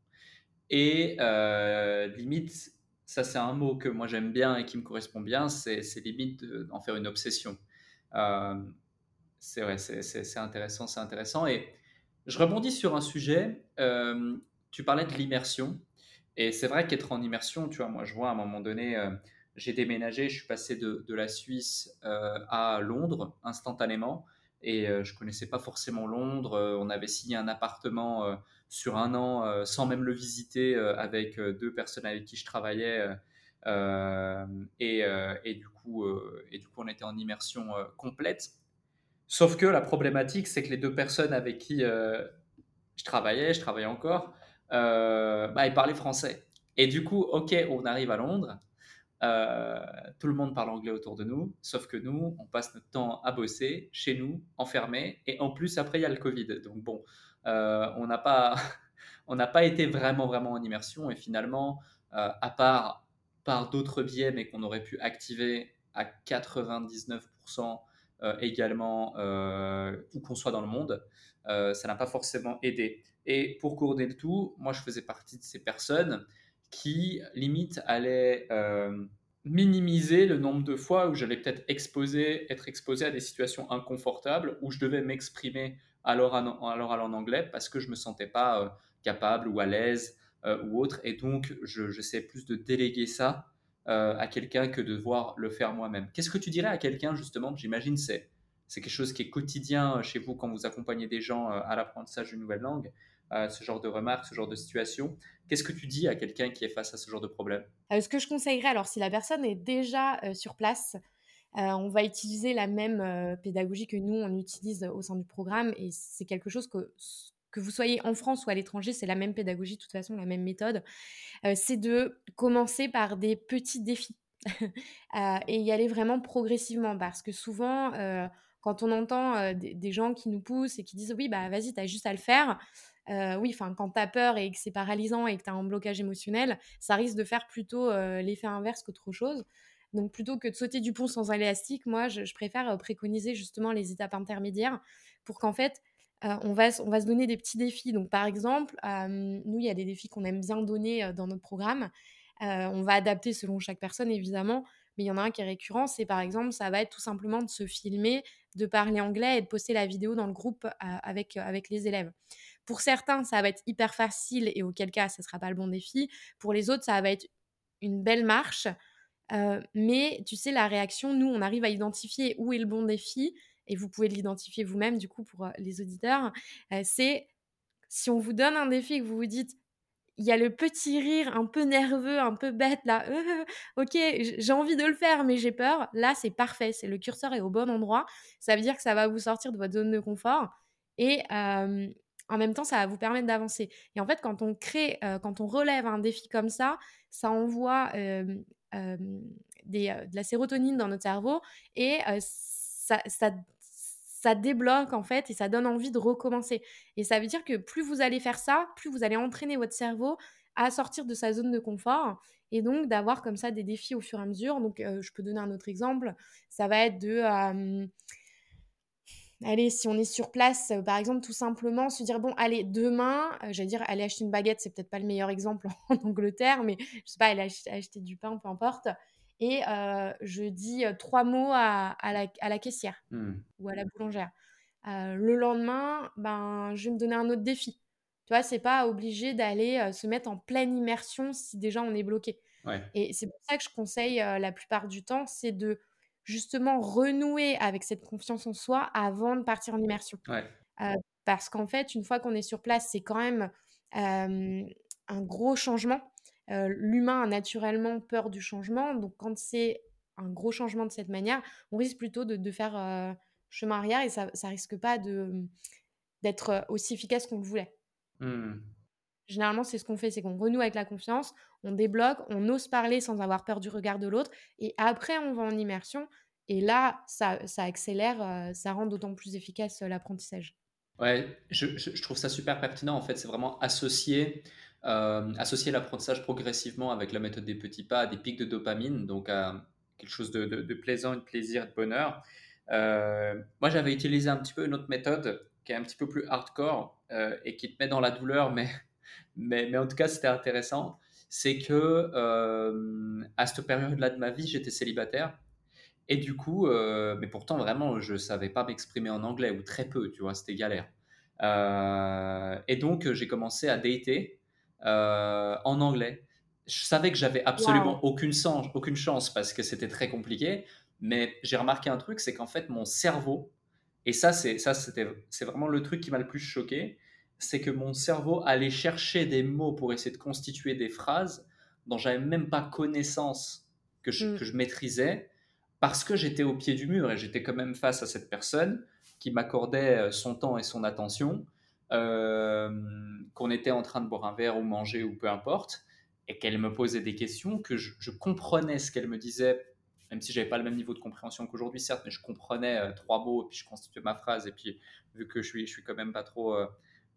et euh, limite, ça c'est un mot que moi j'aime bien et qui me correspond bien, c'est limite d'en faire une obsession. Euh, c'est vrai, c'est intéressant, c'est intéressant. Et je rebondis sur un sujet, euh, tu parlais de l'immersion. Et c'est vrai qu'être en immersion, tu vois, moi je vois à un moment donné, j'ai déménagé, je suis passé de, de la Suisse à Londres instantanément. Et je connaissais pas forcément Londres. on avait signé un appartement sur un an euh, sans même le visiter euh, avec euh, deux personnes avec qui je travaillais. Et, du coup, on était en immersion complète. Sauf que la problématique, c'est que les deux personnes avec qui je travaillais, je travaillais encore, bah, ils parlaient français. Et du coup, ok, on arrive à Londres, tout le monde parle anglais autour de nous, sauf que nous, on passe notre temps à bosser chez nous, enfermés, et en plus, après, il y a le Covid. Donc bon, on n'a pas, on n'a pas été vraiment, vraiment en immersion. Et finalement, euh, à part par d'autres biais, mais qu'on aurait pu activer à 99% euh, également, où qu'on soit dans le monde, ça n'a pas forcément aidé. Et pour courder le tout, moi, je faisais partie de ces personnes qui, limite, allaient minimiser le nombre de fois où j'allais peut-être être exposé à des situations inconfortables, où je devais m'exprimer alors en anglais parce que je me sentais pas euh, capable ou à l'aise euh, ou autre. Et donc, je, sais plus de déléguer ça euh, à quelqu'un que de devoir le faire moi-même. Qu'est-ce que tu dirais à quelqu'un, justement? J'imagine c'est c'est quelque chose qui est quotidien chez vous quand vous accompagnez des gens à l'apprentissage d'une nouvelle langue, ce genre de remarques, ce genre de situation. Qu'est-ce que tu dis à quelqu'un qui est face à ce genre de problème? Ce que je conseillerais, alors si la personne est déjà sur place, euh, on va utiliser la même euh, pédagogie que nous, on utilise au sein du programme. Et c'est quelque chose que, que vous soyez en France ou à l'étranger, c'est la même pédagogie, de toute façon, la même méthode. Euh, c'est de commencer par des petits défis et y aller vraiment progressivement. Parce que souvent, quand on entend des, gens qui nous poussent et qui disent oui, bah vas-y, t'as juste à le faire. oui, enfin, quand t'as peur et que c'est paralysant et que t'as un blocage émotionnel, ça risque de faire plutôt l'effet inverse qu'autre chose. Donc plutôt que de sauter du pont sans élastique, moi, je, préfère euh, préconiser justement les étapes intermédiaires pour qu'en fait, euh, on, va, se donner des petits défis. Donc par exemple, euh, nous, il y a des défis qu'on aime bien donner dans notre programme. on va adapter selon chaque personne, évidemment. Mais il y en a un qui est récurrent, c'est par exemple, ça va être tout simplement de se filmer, de parler anglais et de poster la vidéo dans le groupe avec, avec les élèves. Pour certains, ça va être hyper facile et auquel cas, ce ne sera pas le bon défi. Pour les autres, ça va être une belle marche euh, mais tu sais, la réaction, nous, on arrive à identifier où est le bon défi, et vous pouvez l'identifier vous-même, du coup, pour euh, les auditeurs. Euh, c'est si on vous donne un défi et que vous vous dites, il y a le petit rire un peu nerveux, un peu bête, là, ok, j'ai envie de le faire, mais j'ai peur, là, c'est parfait, c'est le curseur est au bon endroit. Ça veut dire que ça va vous sortir de votre zone de confort. Et en même temps, ça va vous permettre d'avancer. Et en fait, quand on crée, quand on relève un défi comme ça, ça envoie de la sérotonine dans notre cerveau et ça, ça, débloque en fait et ça donne envie de recommencer. Et ça veut dire que plus vous allez faire ça, plus vous allez entraîner votre cerveau à sortir de sa zone de confort et donc d'avoir comme ça des défis au fur et à mesure. Donc je peux donner un autre exemple, ça va être de allez, si on est sur place, par exemple, tout simplement se dire, bon, allez, demain, j'allais dire, aller acheter une baguette, c'est peut-être pas le meilleur exemple en Angleterre, mais je sais pas, aller acheter, du pain, peu importe. et je dis trois mots à, la, à la, caissière mmh. ou à la boulangère. le lendemain, ben, je vais me donner un autre défi. Tu vois, c'est pas obligé d'aller se mettre en pleine immersion si déjà on est bloqué. Et c'est pour ça que je conseille la plupart du temps, c'est de justement renouer avec cette confiance en soi avant de partir en immersion. parce qu'en fait, une fois qu'on est sur place, c'est quand même un gros changement. L'humain a naturellement peur du changement, donc quand c'est un gros changement de cette manière, on risque plutôt de, faire chemin arrière et ça, ça risque pas d'être aussi efficace qu'on le voulait. Mmh. Généralement, c'est ce qu'on fait, c'est qu'on renoue avec la confiance, on débloque, on ose parler sans avoir peur du regard de l'autre, et après, on va en immersion. Et là, ça, accélère, ça rend d'autant plus efficace l'apprentissage. Ouais, je, trouve ça super pertinent. En fait, c'est vraiment associer, euh, associer l'apprentissage progressivement avec la méthode des petits pas des pics de dopamine, donc à quelque chose de, plaisant, de plaisir, de bonheur. Euh, moi, j'avais utilisé un petit peu une autre méthode qui est un petit peu plus hardcore euh, et qui te met dans la douleur, mais, mais, mais en tout cas, c'était intéressant. C'est que à cette période-là de ma vie, j'étais célibataire et du coup, euh, mais pourtant, vraiment, je savais pas m'exprimer en anglais, ou très peu, tu vois, c'était galère. Euh, et donc, j'ai commencé à dater euh, en anglais. Je savais que j'avais absolument aucune, chance, aucune chance parce que c'était très compliqué, mais j'ai remarqué un truc, c'est qu'en fait, mon cerveau, et ça, c'est ça, c'était, c'est vraiment le truc qui m'a le plus choqué, c'est que mon cerveau allait chercher des mots pour essayer de constituer des phrases dont j'avais même pas connaissance que je, mm. que je maîtrisais parce que j'étais au pied du mur et j'étais quand même face à cette personne qui m'accordait euh, son temps et son attention, euh, qu'on était en train de boire un verre ou manger ou peu importe, et qu'elle me posait des questions, que je, comprenais ce qu'elle me disait, même si j'avais pas le même niveau de compréhension qu'aujourd'hui, certes, mais je comprenais euh, trois mots, et puis je constituais ma phrase, et puis vu que je suis, je suis quand même pas trop,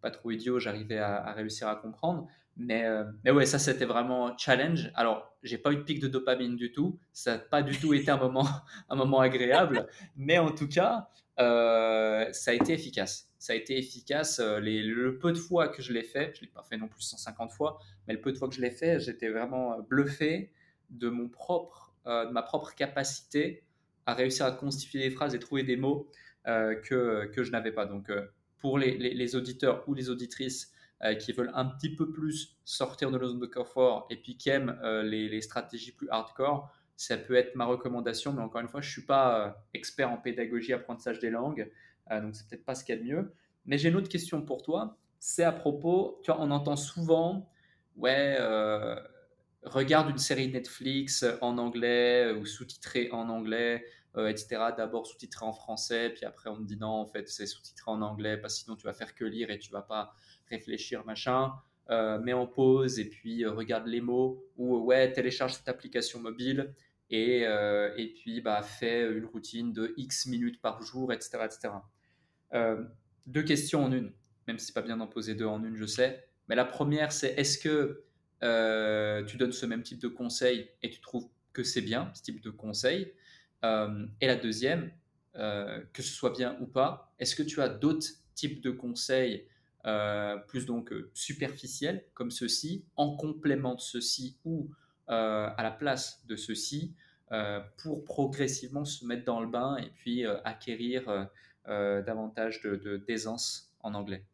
pas trop idiot, j'arrivais à, réussir à comprendre. Mais, euh, mais ouais, ça c'était vraiment challenge. Alors, j'ai pas eu de pic de dopamine du tout. Ça n'a pas du tout été un moment, un moment agréable. Mais en tout cas, euh, ça a été efficace. Ça a été efficace. Euh, les, le peu de fois que je l'ai fait, je l'ai pas fait non plus 150 fois, mais le peu de fois que je l'ai fait, j'étais vraiment bluffé de mon propre, de ma propre capacité à réussir à constituer des phrases et trouver des mots que, que je n'avais pas. Donc, pour les, auditeurs ou les auditrices euh, qui veulent un petit peu plus sortir de leur zone de confort et puis qui aiment euh, les, stratégies plus hardcore, ça peut être ma recommandation. Mais encore une fois, je ne suis pas euh, expert en pédagogie, apprentissage des langues, donc c'est peut-être pas ce qu'il y a de mieux. Mais j'ai une autre question pour toi. C'est à propos, tu vois, on entend souvent, ouais, regarde une série Netflix en anglais ou sous-titrée en anglais, etc. D'abord sous-titrée en français, puis après on me dit non, en fait, c'est sous-titré en anglais, parce que sinon tu vas faire que lire et tu vas pas réfléchir, machin. Euh, mets en pause et puis euh, regarde les mots ou ouais télécharge cette application mobile et, euh, et puis bah fais une routine de X minutes par jour etc etc deux questions en une même si c'est pas bien d'en poser deux en une je sais mais la première c'est est-ce que tu donnes ce même type de conseil et tu trouves que c'est bien ce type de conseil? Et la deuxième que ce soit bien ou pas est-ce que tu as d'autres types de conseils euh, plus donc euh, superficiel comme ceci, en complément de ceci ou euh, à la place de ceci, pour progressivement se mettre dans le bain et puis acquérir davantage de, d'aisance en anglais?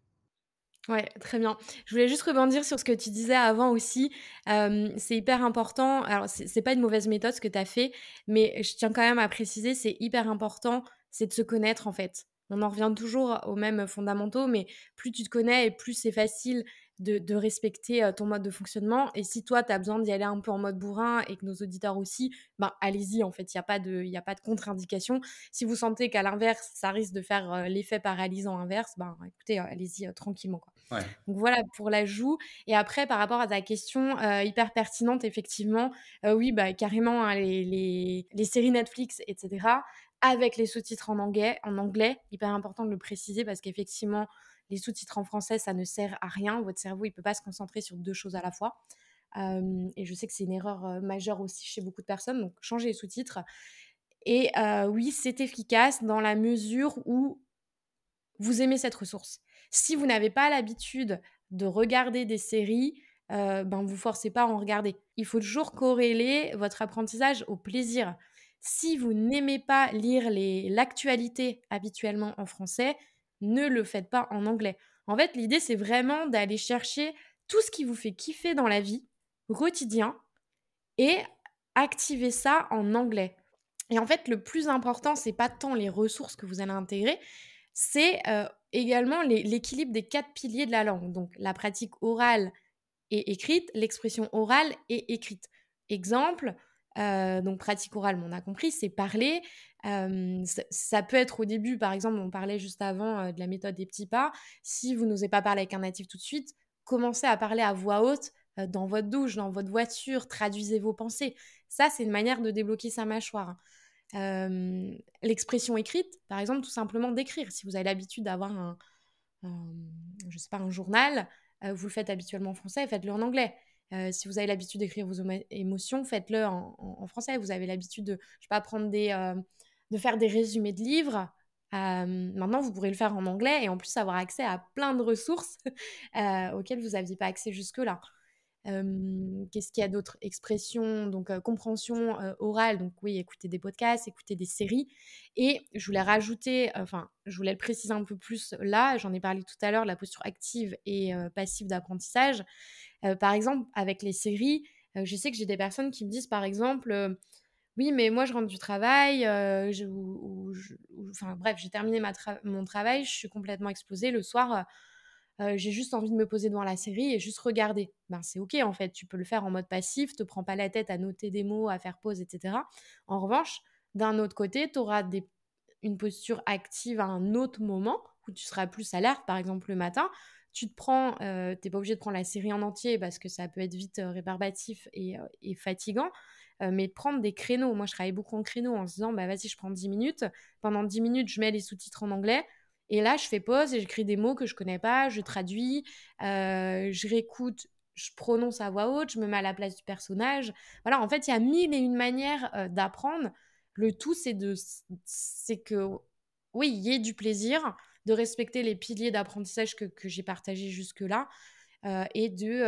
Ouais, très bien. Je voulais juste rebondir sur ce que tu disais avant aussi. c'est hyper important. Alors, c'est pas une mauvaise méthode ce que tu as fait, mais je tiens quand même à préciser, c'est hyper important, c'est de se connaître en fait on en revient toujours aux mêmes fondamentaux, mais plus tu te connais et plus c'est facile de, respecter ton mode de fonctionnement. Et si toi, tu as besoin d'y aller un peu en mode bourrin et que nos auditeurs aussi, ben, allez-y, en fait, il n'y a pas de, de contre-indication. Si vous sentez qu'à l'inverse, ça risque de faire l'effet paralysant inverse, ben, écoutez, allez-y tranquillement. Quoi. Donc voilà pour l'ajout. Et après, par rapport à ta question hyper pertinente, effectivement, oui, bah, carrément, hein, les, les, séries Netflix, etc., avec les sous-titres en anglais, en anglais, hyper important de le préciser parce qu'effectivement, les sous-titres en français, ça ne sert à rien. Votre cerveau, il peut pas se concentrer sur deux choses à la fois. et je sais que c'est une erreur majeure aussi chez beaucoup de personnes. Donc, changez les sous-titres. Et oui, c'est efficace dans la mesure où vous aimez cette ressource. Si vous n'avez pas l'habitude de regarder des séries, euh, ben vous forcez pas à en regarder. Il faut toujours corréler votre apprentissage au plaisir. Si vous n'aimez pas lire l'actualité habituellement en français, ne le faites pas en anglais. En fait, l'idée, c'est vraiment d'aller chercher tout ce qui vous fait kiffer dans la vie, quotidien, et activer ça en anglais. Et en fait, le plus important, c'est pas tant les ressources que vous allez intégrer, c'est également l'équilibre des quatre piliers de la langue. Donc, la pratique orale et écrite, l'expression orale et écrite. Exemple, donc pratique orale, on a compris, c'est parler. Euh, ça, peut être au début, par exemple, on parlait juste avant de la méthode des petits pas. Si vous n'osez pas parler avec un natif tout de suite, commencez à parler à voix haute dans votre douche, dans votre voiture, traduisez vos pensées. Ça, c'est une manière de débloquer sa mâchoire. L'expression écrite, par exemple, tout simplement d'écrire. Si vous avez l'habitude d'avoir un, je sais pas, un journal, vous le faites habituellement en français, faites-le en anglais. si vous avez l'habitude d'écrire vos émotions, faites-le en, français. Vous avez l'habitude de, sais pas, prendre des, de faire des résumés de livres. maintenant, vous pourrez le faire en anglais et en plus avoir accès à plein de ressources auxquelles vous n'aviez pas accès jusque-là. Qu'est-ce qu'il y a d'autres expressions Donc, compréhension orale. Donc, oui, écouter des podcasts, écouter des séries. Et je voulais rajouter, enfin, je voulais le préciser un peu plus là. J'en ai parlé tout à l'heure, la posture active et passive d'apprentissage. par exemple, avec les séries, je sais que j'ai des personnes qui me disent, par exemple, oui, mais moi, je rentre du travail, enfin, bref, j'ai terminé mon travail, je suis complètement explosée. Le soir, j'ai juste envie de me poser devant la série et juste regarder. Ben, c'est ok en fait, tu peux le faire en mode passif, te prends pas la tête à noter des mots, à faire pause, etc. En revanche, d'un autre côté, tu auras une posture active à un autre moment où tu seras plus alerte, par exemple le matin. Tu te prends, euh, t'es pas obligé de prendre la série en entier parce que ça peut être vite rébarbatif et, et fatigant, mais de prendre des créneaux. Moi, je travaille beaucoup en créneaux en se disant, bah vas-y, je prends 10 minutes. Pendant 10 minutes, je mets les sous-titres en anglais et là, je fais pause et j'écris des mots que je connais pas, je traduis, euh, je réécoute, je prononce à voix haute, je me mets à la place du personnage. Voilà, en fait, il y a mille et une manières euh, d'apprendre. Le tout, c'est de, c'est que, oui, il y ait du plaisir, de respecter les piliers d'apprentissage que, que j'ai partagés jusque-là. Euh, et, de,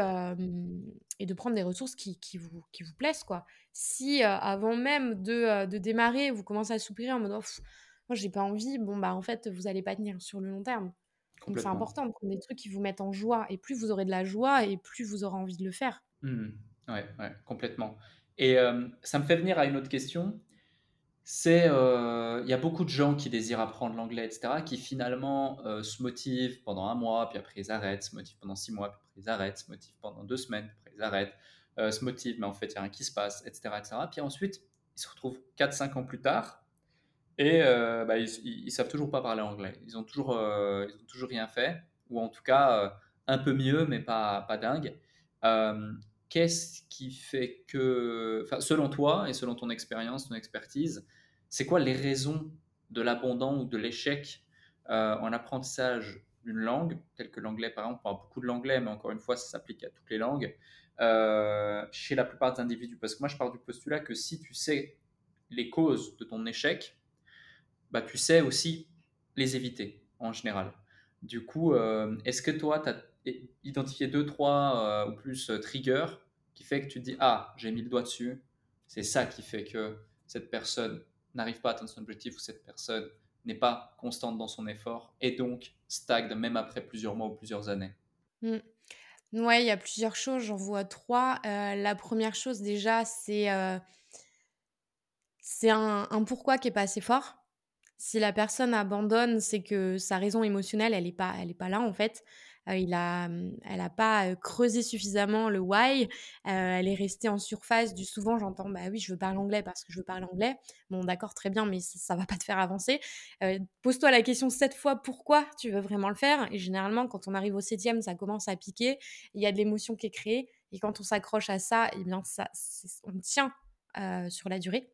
et de prendre des ressources qui, qui, vous, qui vous plaisent. Quoi. Si avant même de, de, démarrer, vous commencez à soupirer en mode oh, moi j'ai pas envie, bon bah en fait vous allez pas tenir sur le long terme. Donc c'est important de prendre des trucs qui vous mettent en joie et plus vous aurez de la joie et plus vous aurez envie de le faire. Mmh. Ouais, ouais, complètement. Et ça me fait venir à une autre question. C'est, il y a beaucoup de gens qui désirent apprendre l'anglais, etc., qui finalement se motivent pendant un mois, puis après ils arrêtent, se motivent pendant six mois, puis après ils arrêtent, se motivent pendant deux semaines, puis après ils arrêtent, se motivent, mais en fait il n'y a rien qui se passe, etc., etc. Puis ensuite ils se retrouvent 4-5 ans plus tard et euh, bah, ils, ne savent toujours pas parler anglais. Ils ont toujours, euh, ils ont toujours rien fait, ou en tout cas euh, un peu mieux, mais pas, pas dingue. Qu'est-ce qui fait que, selon toi et selon ton expérience, ton expertise, c'est quoi les raisons de l'abondant ou de l'échec en apprentissage d'une langue, telle que l'anglais par exemple, on parle beaucoup de l'anglais, mais encore une fois, ça s'applique à toutes les langues, chez la plupart des individus? Parce que moi, je pars du postulat que si tu sais les causes de ton échec, bah, tu sais aussi les éviter en général. Du coup, euh, est-ce que toi, tu as identifié deux, trois euh, ou plus euh, triggers qui fait que tu te dis Ah, j'ai mis le doigt dessus, c'est ça qui fait que cette personne n'arrive pas à atteindre son objectif ou cette personne n'est pas constante dans son effort et donc stagne même après plusieurs mois ou plusieurs années mmh. Ouais, il y a plusieurs choses, j'en vois trois. la première chose déjà, c'est un, un, pourquoi qui est pas assez fort si la personne abandonne, c'est que sa raison émotionnelle, elle n'est pas, pas là en fait. Euh, il a, elle n'a pas creusé suffisamment le why. Euh, elle est restée en surface du souvent. J'entends, bah oui, je veux parler anglais parce que je veux parler anglais. Bon, d'accord, très bien, mais ça, ne va pas te faire avancer. Euh, pose-toi la question sept fois pourquoi tu veux vraiment le faire? Et généralement, quand on arrive au septième, ça commence à piquer. Il y a de l'émotion qui est créée. Et quand on s'accroche à ça, eh bien, ça, on tient sur la durée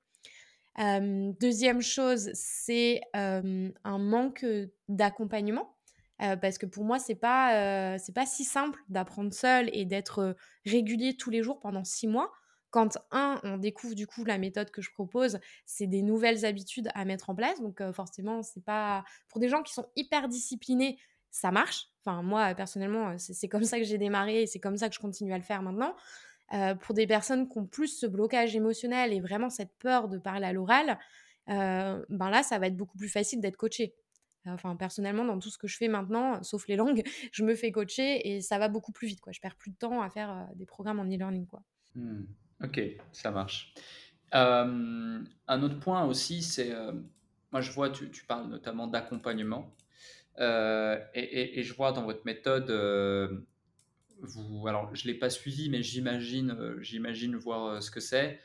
deuxième chose, c'est un manque d'accompagnement. parce que pour moi, c'est pas, c'est pas si simple d'apprendre seul et d'être régulier tous les jours pendant six mois. Quand, un, on découvre du coup la méthode que je propose, c'est des nouvelles habitudes à mettre en place. Donc, forcément, c'est pas. Pour des gens qui sont hyper disciplinés, ça marche. Enfin, moi, personnellement, c'est comme ça que j'ai démarré et c'est comme ça que je continue à le faire maintenant. Pour des personnes qui ont plus ce blocage émotionnel et vraiment cette peur de parler à l'oral, ben là, ça va être beaucoup plus facile d'être coaché. Enfin, personnellement, dans tout ce que je fais maintenant, sauf les langues, je me fais coacher et ça va beaucoup plus vite. Quoi. Je perds plus de temps à faire des programmes en e-learning. Mmh. Ok, ça marche. un autre point aussi, c'est, moi je vois, tu, parles notamment d'accompagnement. Et, je vois dans votre méthode, alors je ne l'ai pas suivi, mais j'imagine, j'imagine voir ce que c'est.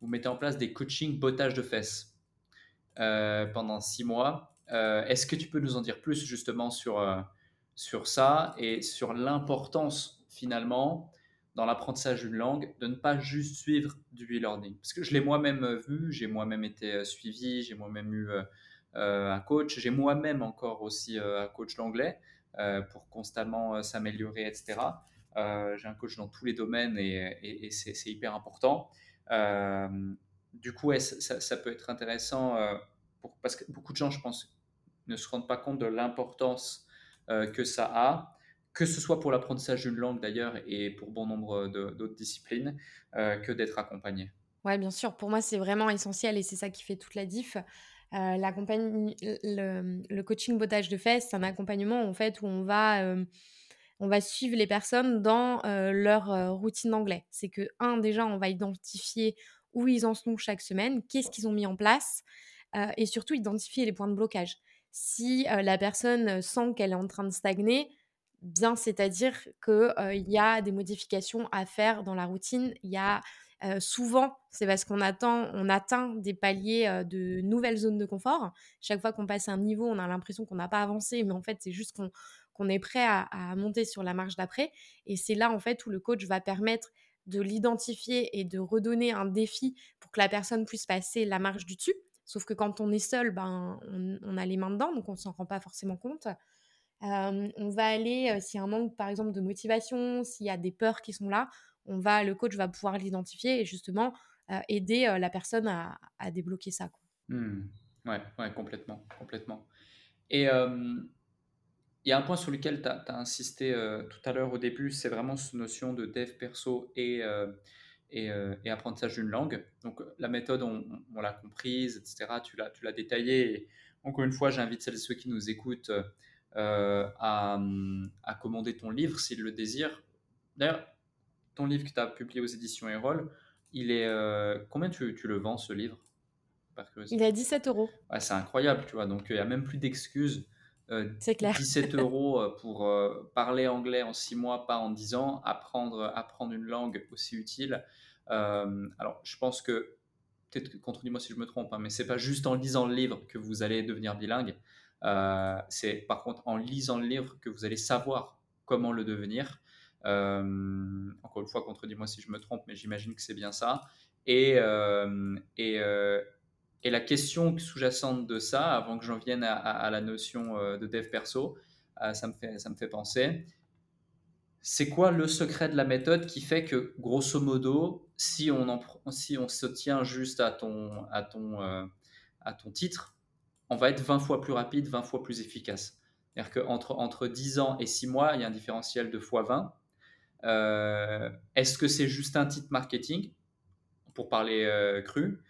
Vous mettez en place des coachings bottage de fesses pendant six mois. Euh, est-ce que tu peux nous en dire plus justement sur, euh, sur ça et sur l'importance finalement dans l'apprentissage d'une langue de ne pas juste suivre du e-learning? Parce que je l'ai moi-même vu, j'ai moi-même été euh, suivi, j'ai moi-même eu un coach, j'ai moi-même encore aussi un coach d'anglais pour constamment s'améliorer, etc. j'ai un coach dans tous les domaines et, c'est hyper important. du coup, ça, peut être intéressant pour, parce que beaucoup de gens, je pense, ne se rendent pas compte de l'importance euh, que ça a, que ce soit pour l'apprentissage d'une langue d'ailleurs et pour bon nombre d'autres disciplines, euh, que d'être accompagné. Oui, bien sûr. Pour moi, c'est vraiment essentiel et c'est ça qui fait toute la diff. Euh, le, coaching bottage de fesses, c'est un accompagnement en fait où on va, on va suivre les personnes dans leur routine d'anglais. C'est que, un, déjà, on va identifier où ils en sont chaque semaine, qu'est-ce qu'ils ont mis en place, et surtout identifier les points de blocage. Si la personne sent qu'elle est en train de stagner, bien c'est-à-dire qu'il y a des modifications à faire dans la routine. Il y a souvent, c'est parce qu'on attend, atteint des paliers de nouvelles zones de confort. Chaque fois qu'on passe un niveau, on a l'impression qu'on n'a pas avancé, mais en fait, c'est juste qu'on est prêt à, monter sur la marche d'après. Et c'est là, en fait, où le coach va permettre de l'identifier et de redonner un défi pour que la personne puisse passer la marche du dessus. Sauf que quand on est seul, ben, on, a les mains dedans, donc on ne s'en rend pas forcément compte. on va aller, s'il y a un manque par exemple de motivation, s'il y a des peurs qui sont là, on va, le coach va pouvoir l'identifier et justement aider la personne à, débloquer ça. Quoi. Mmh. Ouais, ouais, complètement, complètement. Il y a un point sur lequel tu as, insisté tout à l'heure au début, c'est vraiment cette notion de dev perso et, euh, et, apprentissage d'une langue. Donc la méthode, on, l'a comprise, etc. Tu l'as, tu l'as détaillé. encore une fois, j'invite celles et ceux qui nous écoutent euh, à, à, commander ton livre s'ils le désirent. D'ailleurs, ton livre que tu as publié aux éditions Erol, il est euh, combien tu, tu, le vends ce livre? Il est à 17 euros. c'est incroyable, tu vois. Donc il n'y a même plus d'excuses. C'est clair. 17 euros pour parler anglais en 6 mois, pas en 10 ans, apprendre, apprendre une langue aussi utile. Euh, alors, je pense que, peut-être contredis-moi si je me trompe, hein, mais c'est pas juste en lisant le livre que vous allez devenir bilingue. Euh, c'est par contre en lisant le livre que vous allez savoir comment le devenir. Euh, encore une fois, contredis-moi si je me trompe, mais j'imagine que c'est bien ça. Et, et, et, la question sous-jacente de ça, avant que j'en vienne à, la notion de dev perso, ça, me fait, ça me fait penser, c'est quoi le secret de la méthode qui fait que, grosso modo, si on, si on se tient juste à ton, à, ton, euh, à ton titre, on va être 20 fois plus rapide, 20 fois plus efficace. C'est-à-dire qu'entre entre 10 ans et 6 mois, il y a un différentiel de fois 20. Euh, est-ce que c'est juste un titre marketing, pour parler euh, cru,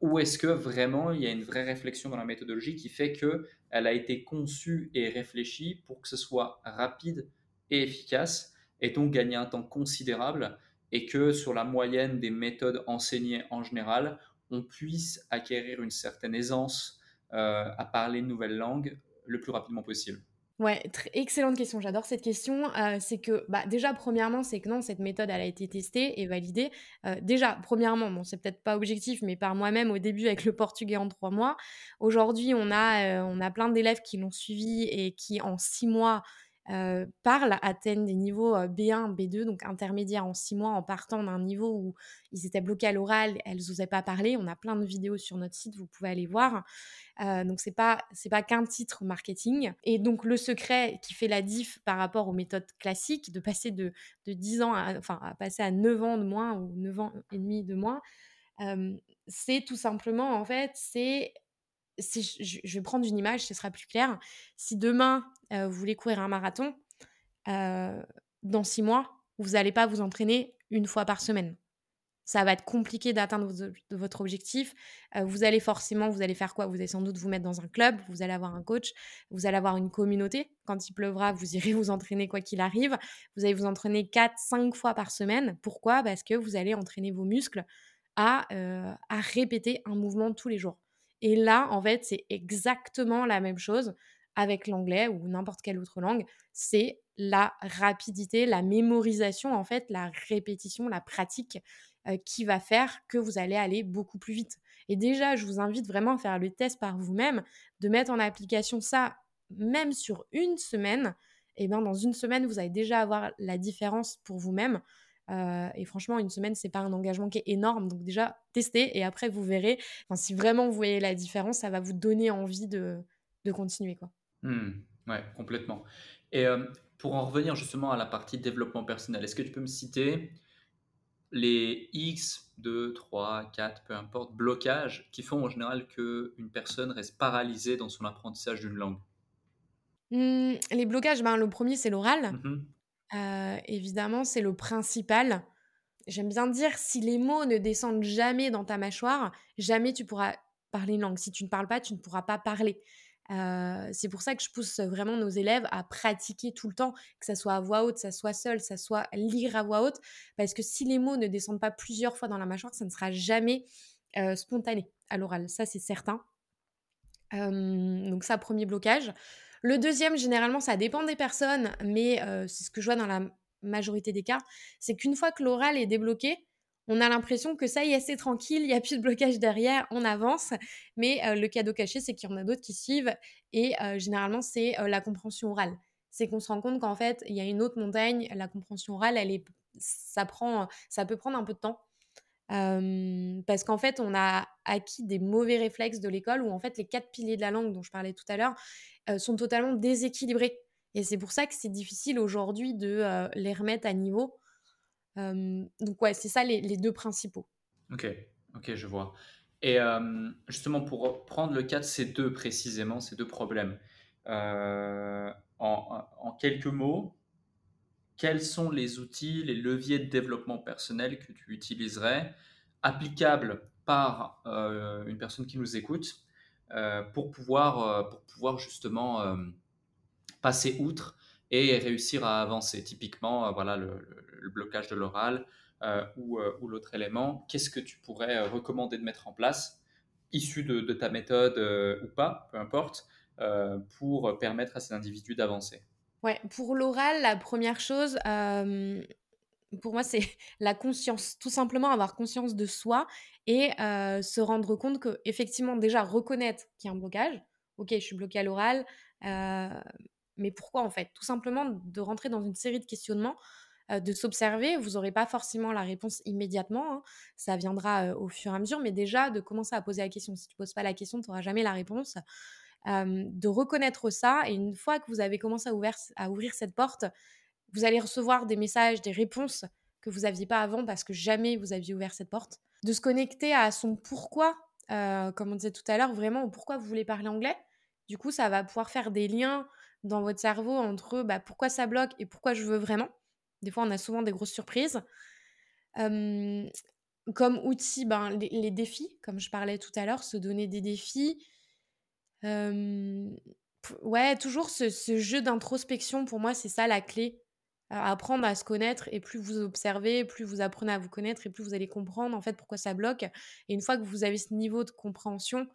ou est-ce que vraiment il y a une vraie réflexion dans la méthodologie qui fait qu'elle a été conçue et réfléchie pour que ce soit rapide, et efficace et donc gagner un temps considérable et que sur la moyenne des méthodes enseignées en général, on puisse acquérir une certaine aisance euh, à parler une nouvelle langue le plus rapidement possible. Ouais, excellente question. J'adore cette question. C'est que, bah, déjà, premièrement, c'est que non, cette méthode, a été testée et validée. Déjà, premièrement, bon, c'est peut-être pas objectif, mais par moi-même, au début, avec le portugais en trois mois. Aujourd'hui, on a, on a plein d'élèves qui l'ont suivi et qui, en six mois, euh, parlent, atteignent des niveaux B1, B2, donc intermédiaires en six mois en partant d'un niveau où ils étaient bloqués à l'oral, elles n'osaient pas parler. On a plein de vidéos sur notre site, vous pouvez aller voir. Euh, donc c'est pas pas qu'un titre marketing. Et donc le secret qui fait la diff par rapport aux méthodes classiques, de passer de, de 10 ans, à, enfin à passer à 9 ans de moins ou 9 ans et demi de moins, c'est tout simplement en fait c'est je, je vais prendre une image, ce sera plus clair. Si demain, vous voulez courir un marathon, dans six mois, vous n'allez pas vous entraîner une fois par semaine ça va être compliqué d'atteindre votre objectif. Euh, vous allez forcément, vous allez faire quoi? Vous allez sans doute vous mettre dans un club, vous allez avoir un coach, vous allez avoir une communauté. Quand il pleuvra, vous irez vous entraîner quoi qu'il arrive. Vous allez vous entraîner 4, 5 fois par semaine. Pourquoi? Parce que vous allez entraîner vos muscles euh, à répéter un mouvement tous les jours. Et là, en fait, c'est exactement la même chose avec l'anglais ou n'importe quelle autre langue. C'est la rapidité, la mémorisation, en fait, la répétition, la pratique euh, qui va faire que vous allez aller beaucoup plus vite. Et déjà, je vous invite vraiment à faire le test par vous-même, de mettre en application ça, même sur une semaine. Et bien, dans une semaine, vous allez déjà avoir la différence pour vous-même. Euh, et franchement, une semaine, c'est pas un engagement qui est énorme. Donc déjà, testez et après, vous verrez. Enfin, si vraiment vous voyez la différence, ça va vous donner envie de, de continuer. Quoi. Mmh, ouais, complètement. Et euh, pour en revenir justement à la partie développement personnel, est-ce que tu peux me citer les X, 2, 3, 4, peu importe, blocages qui font en général qu'une personne reste paralysée dans son apprentissage d'une langue? Mmh, Les blocages, ben, le premier, c'est l'oral. Mmh euh, évidemment, c'est le principal. J'aime bien dire, si les mots ne descendent jamais dans ta mâchoire, jamais tu pourras parler une langue. Si tu ne parles pas, tu ne pourras pas parler c'est pour ça que je pousse vraiment nos élèves à pratiquer tout le temps, que ça soit à voix haute, ça soit seul, ça soit lire à voix haute, parce que si les mots ne descendent pas plusieurs fois dans la mâchoire, ça ne sera jamais spontané à l'oral, ça c'est certain. donc ça, premier blocage. Le deuxième, généralement, ça dépend des personnes, mais c'est ce que je vois dans la majorité des cas, c'est qu'une fois que l'oral est débloqué, on a l'impression que ça y est, c'est tranquille, il n'y a plus de blocage derrière, on avance. Mais euh, le cadeau caché, c'est qu'il y en a d'autres qui suivent. Et euh, généralement, c'est euh, la compréhension orale. C'est qu'on se rend compte qu'en fait, il y a une autre montagne. La compréhension orale, elle est, ça, prend, ça peut prendre un peu de temps. Parce qu'en fait, on a acquis des mauvais réflexes de l'école où en fait, les quatre piliers de la langue dont je parlais tout à l'heure sont totalement déséquilibrés. Et c'est pour ça que c'est difficile aujourd'hui de les remettre à niveau donc ouais, c'est ça les, deux principaux. Ok, ok, je vois. Et justement, pour prendre le cas de ces deux précisément, ces deux problèmes, en, en, quelques mots, quels sont les outils, les leviers de développement personnel que tu utiliserais, applicables par une personne qui nous écoute, pour, pouvoir, pour pouvoir justement passer outre et réussir à avancer? Typiquement, voilà le blocage de l'oral euh, euh, ou, l'autre élément, qu'est-ce que tu pourrais euh, recommander de mettre en place, issu de, ta méthode ou pas, peu importe, pour permettre à ces individus d'avancer? Ouais, pour l'oral, la première chose, pour moi, c'est la conscience. Tout simplement avoir conscience de soi et se rendre compte que, effectivement, déjà reconnaître qu'il y a un blocage. Ok, je suis bloqué à l'oral, mais pourquoi en fait? Tout simplement de rentrer dans une série de questionnements de s'observer. Vous n'aurez pas forcément la réponse immédiatement, hein. ça viendra au fur et à mesure, mais déjà de commencer à poser la question. Si tu poses pas la question, tu n'auras jamais la réponse. De reconnaître ça, et une fois que vous avez commencé à ouvrir, cette porte, vous allez recevoir des messages, des réponses que vous n'aviez pas avant parce que jamais vous aviez ouvert cette porte. De se connecter à son pourquoi, comme on disait tout à l'heure, vraiment pourquoi vous voulez parler anglais. Du coup, ça va pouvoir faire des liens dans votre cerveau entre bah, pourquoi ça bloque et pourquoi je veux vraiment. Des fois, on a souvent des grosses surprises. comme outil, ben, les, défis, comme je parlais tout à l'heure, se donner des défis. Ouais, toujours ce, jeu d'introspection, pour moi, c'est ça la clé. apprendre à se connaître et plus vous observez, plus vous apprenez à vous connaître et plus vous allez comprendre en fait pourquoi ça bloque. Et une fois que vous avez ce niveau de compréhension,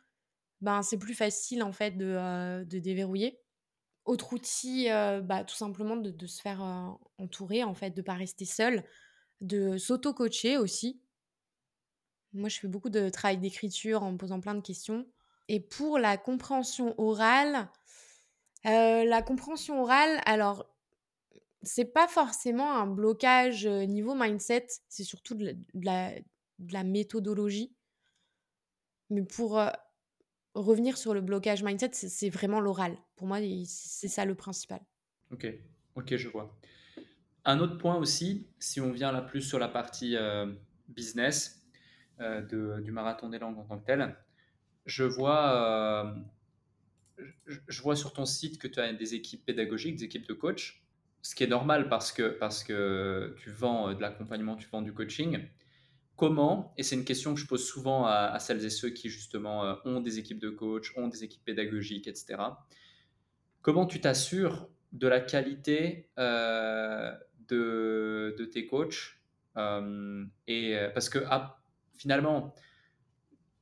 ben c'est plus facile en fait de, de déverrouiller. Autre outil, euh, bah, tout simplement de, se faire euh, entourer, en fait, de pas rester seul, de s'auto-coacher aussi. Moi, je fais beaucoup de travail d'écriture en me posant plein de questions. Et pour la compréhension orale, euh, la compréhension orale, alors, c'est pas forcément un blocage niveau mindset, c'est surtout de la, méthodologie. Mais pour revenir sur le blocage mindset, c'est vraiment l'oral. Pour moi, c'est ça le principal. Ok, ok, je vois. Un autre point aussi, si on vient là plus sur la partie euh, business euh, de, du marathon des langues en tant que tel, je vois, je, vois sur ton site que tu as des équipes pédagogiques, des équipes de coach, ce qui est normal parce que, parce que tu vends de l'accompagnement, tu vends du coaching. Comment, et c'est une question que je pose souvent à, celles et ceux qui justement ont des équipes de coach, ont des équipes pédagogiques, etc. Comment tu t'assures de la qualité de, de, tes coachs et parce que ah, finalement,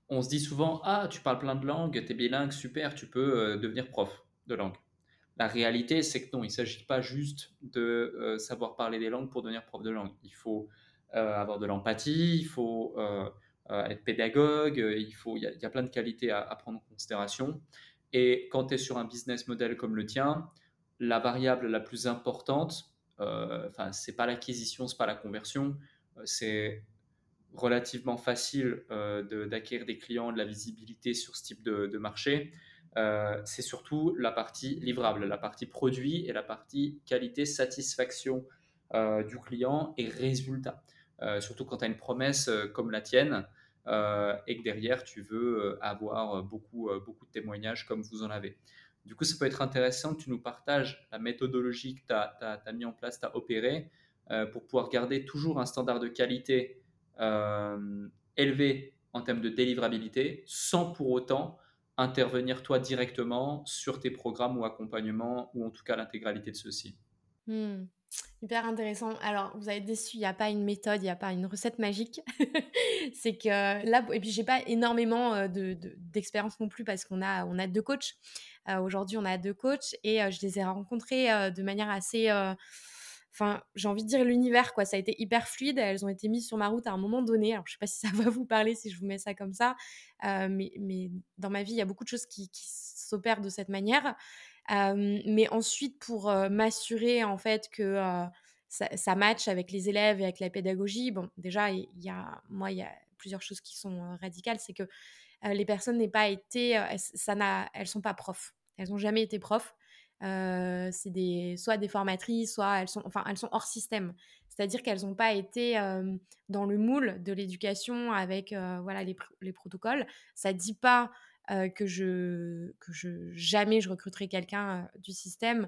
on se dit souvent Ah, tu parles plein de langues, tu es bilingue, super, tu peux euh, devenir prof de langue. La réalité, c'est que non, il ne s'agit pas juste de euh, savoir parler des langues pour devenir prof de langue. Il faut euh, avoir de l'empathie, il faut être pédagogue, il, faut, y a, plein de qualités à, prendre en considération. Et quand tu es sur un business model comme le tien, la variable la plus importante, enfin, c'est pas l'acquisition, c'est pas la conversion, c'est relativement facile euh, d'acquérir des clients, de la visibilité sur ce type de, marché, euh, c'est surtout la partie livrable, la partie produit et la partie qualité, satisfaction euh, du client et résultat. surtout quand tu as une promesse comme la tienne et que derrière tu veux avoir beaucoup, beaucoup de témoignages comme vous en avez. Du coup, ça peut être intéressant que tu nous partages la méthodologie que tu as, as, mis en place, tu as opéré, pour pouvoir garder toujours un standard de qualité élevé en termes de délivrabilité sans pour autant intervenir toi directement sur tes programmes ou accompagnements ou en tout cas l'intégralité de ceux-ci. Hmm. Hyper intéressant. Alors, vous avez déçu, il n'y a pas une méthode, il n'y a pas une recette magique. c'est que là, et puis j'ai pas énormément euh, d'expérience non plus parce qu'on a, on a deux coachs. Euh, aujourd'hui, on a deux coachs et je les ai rencontrés de manière assez enfin, j'ai envie de dire l'univers, quoi. Ça a été hyper fluide. Elles ont été mises sur ma route à un moment donné. Alors, je sais pas si ça va vous parler si je vous mets ça comme ça, euh, mais, mais, dans ma vie, il y a beaucoup de choses qui, s'opèrent de cette manière. Euh, mais ensuite, pour euh, m'assurer en fait que ça, ça match avec les élèves et avec la pédagogie, bon, déjà, il y a, moi, il y a plusieurs choses qui sont radicales. C'est que les personnes n'aient pas été, ça n'a, elles sont pas profs. Elles n'ont jamais été profs. C'est des, soit des formatrices, soit elles sont, enfin, elles sont hors système. C'est-à-dire qu'elles n'ont pas été dans le moule de l'éducation avec voilà, les, les, protocoles. Ça ne dit pas que, je, que je, jamais je recruterai quelqu'un du système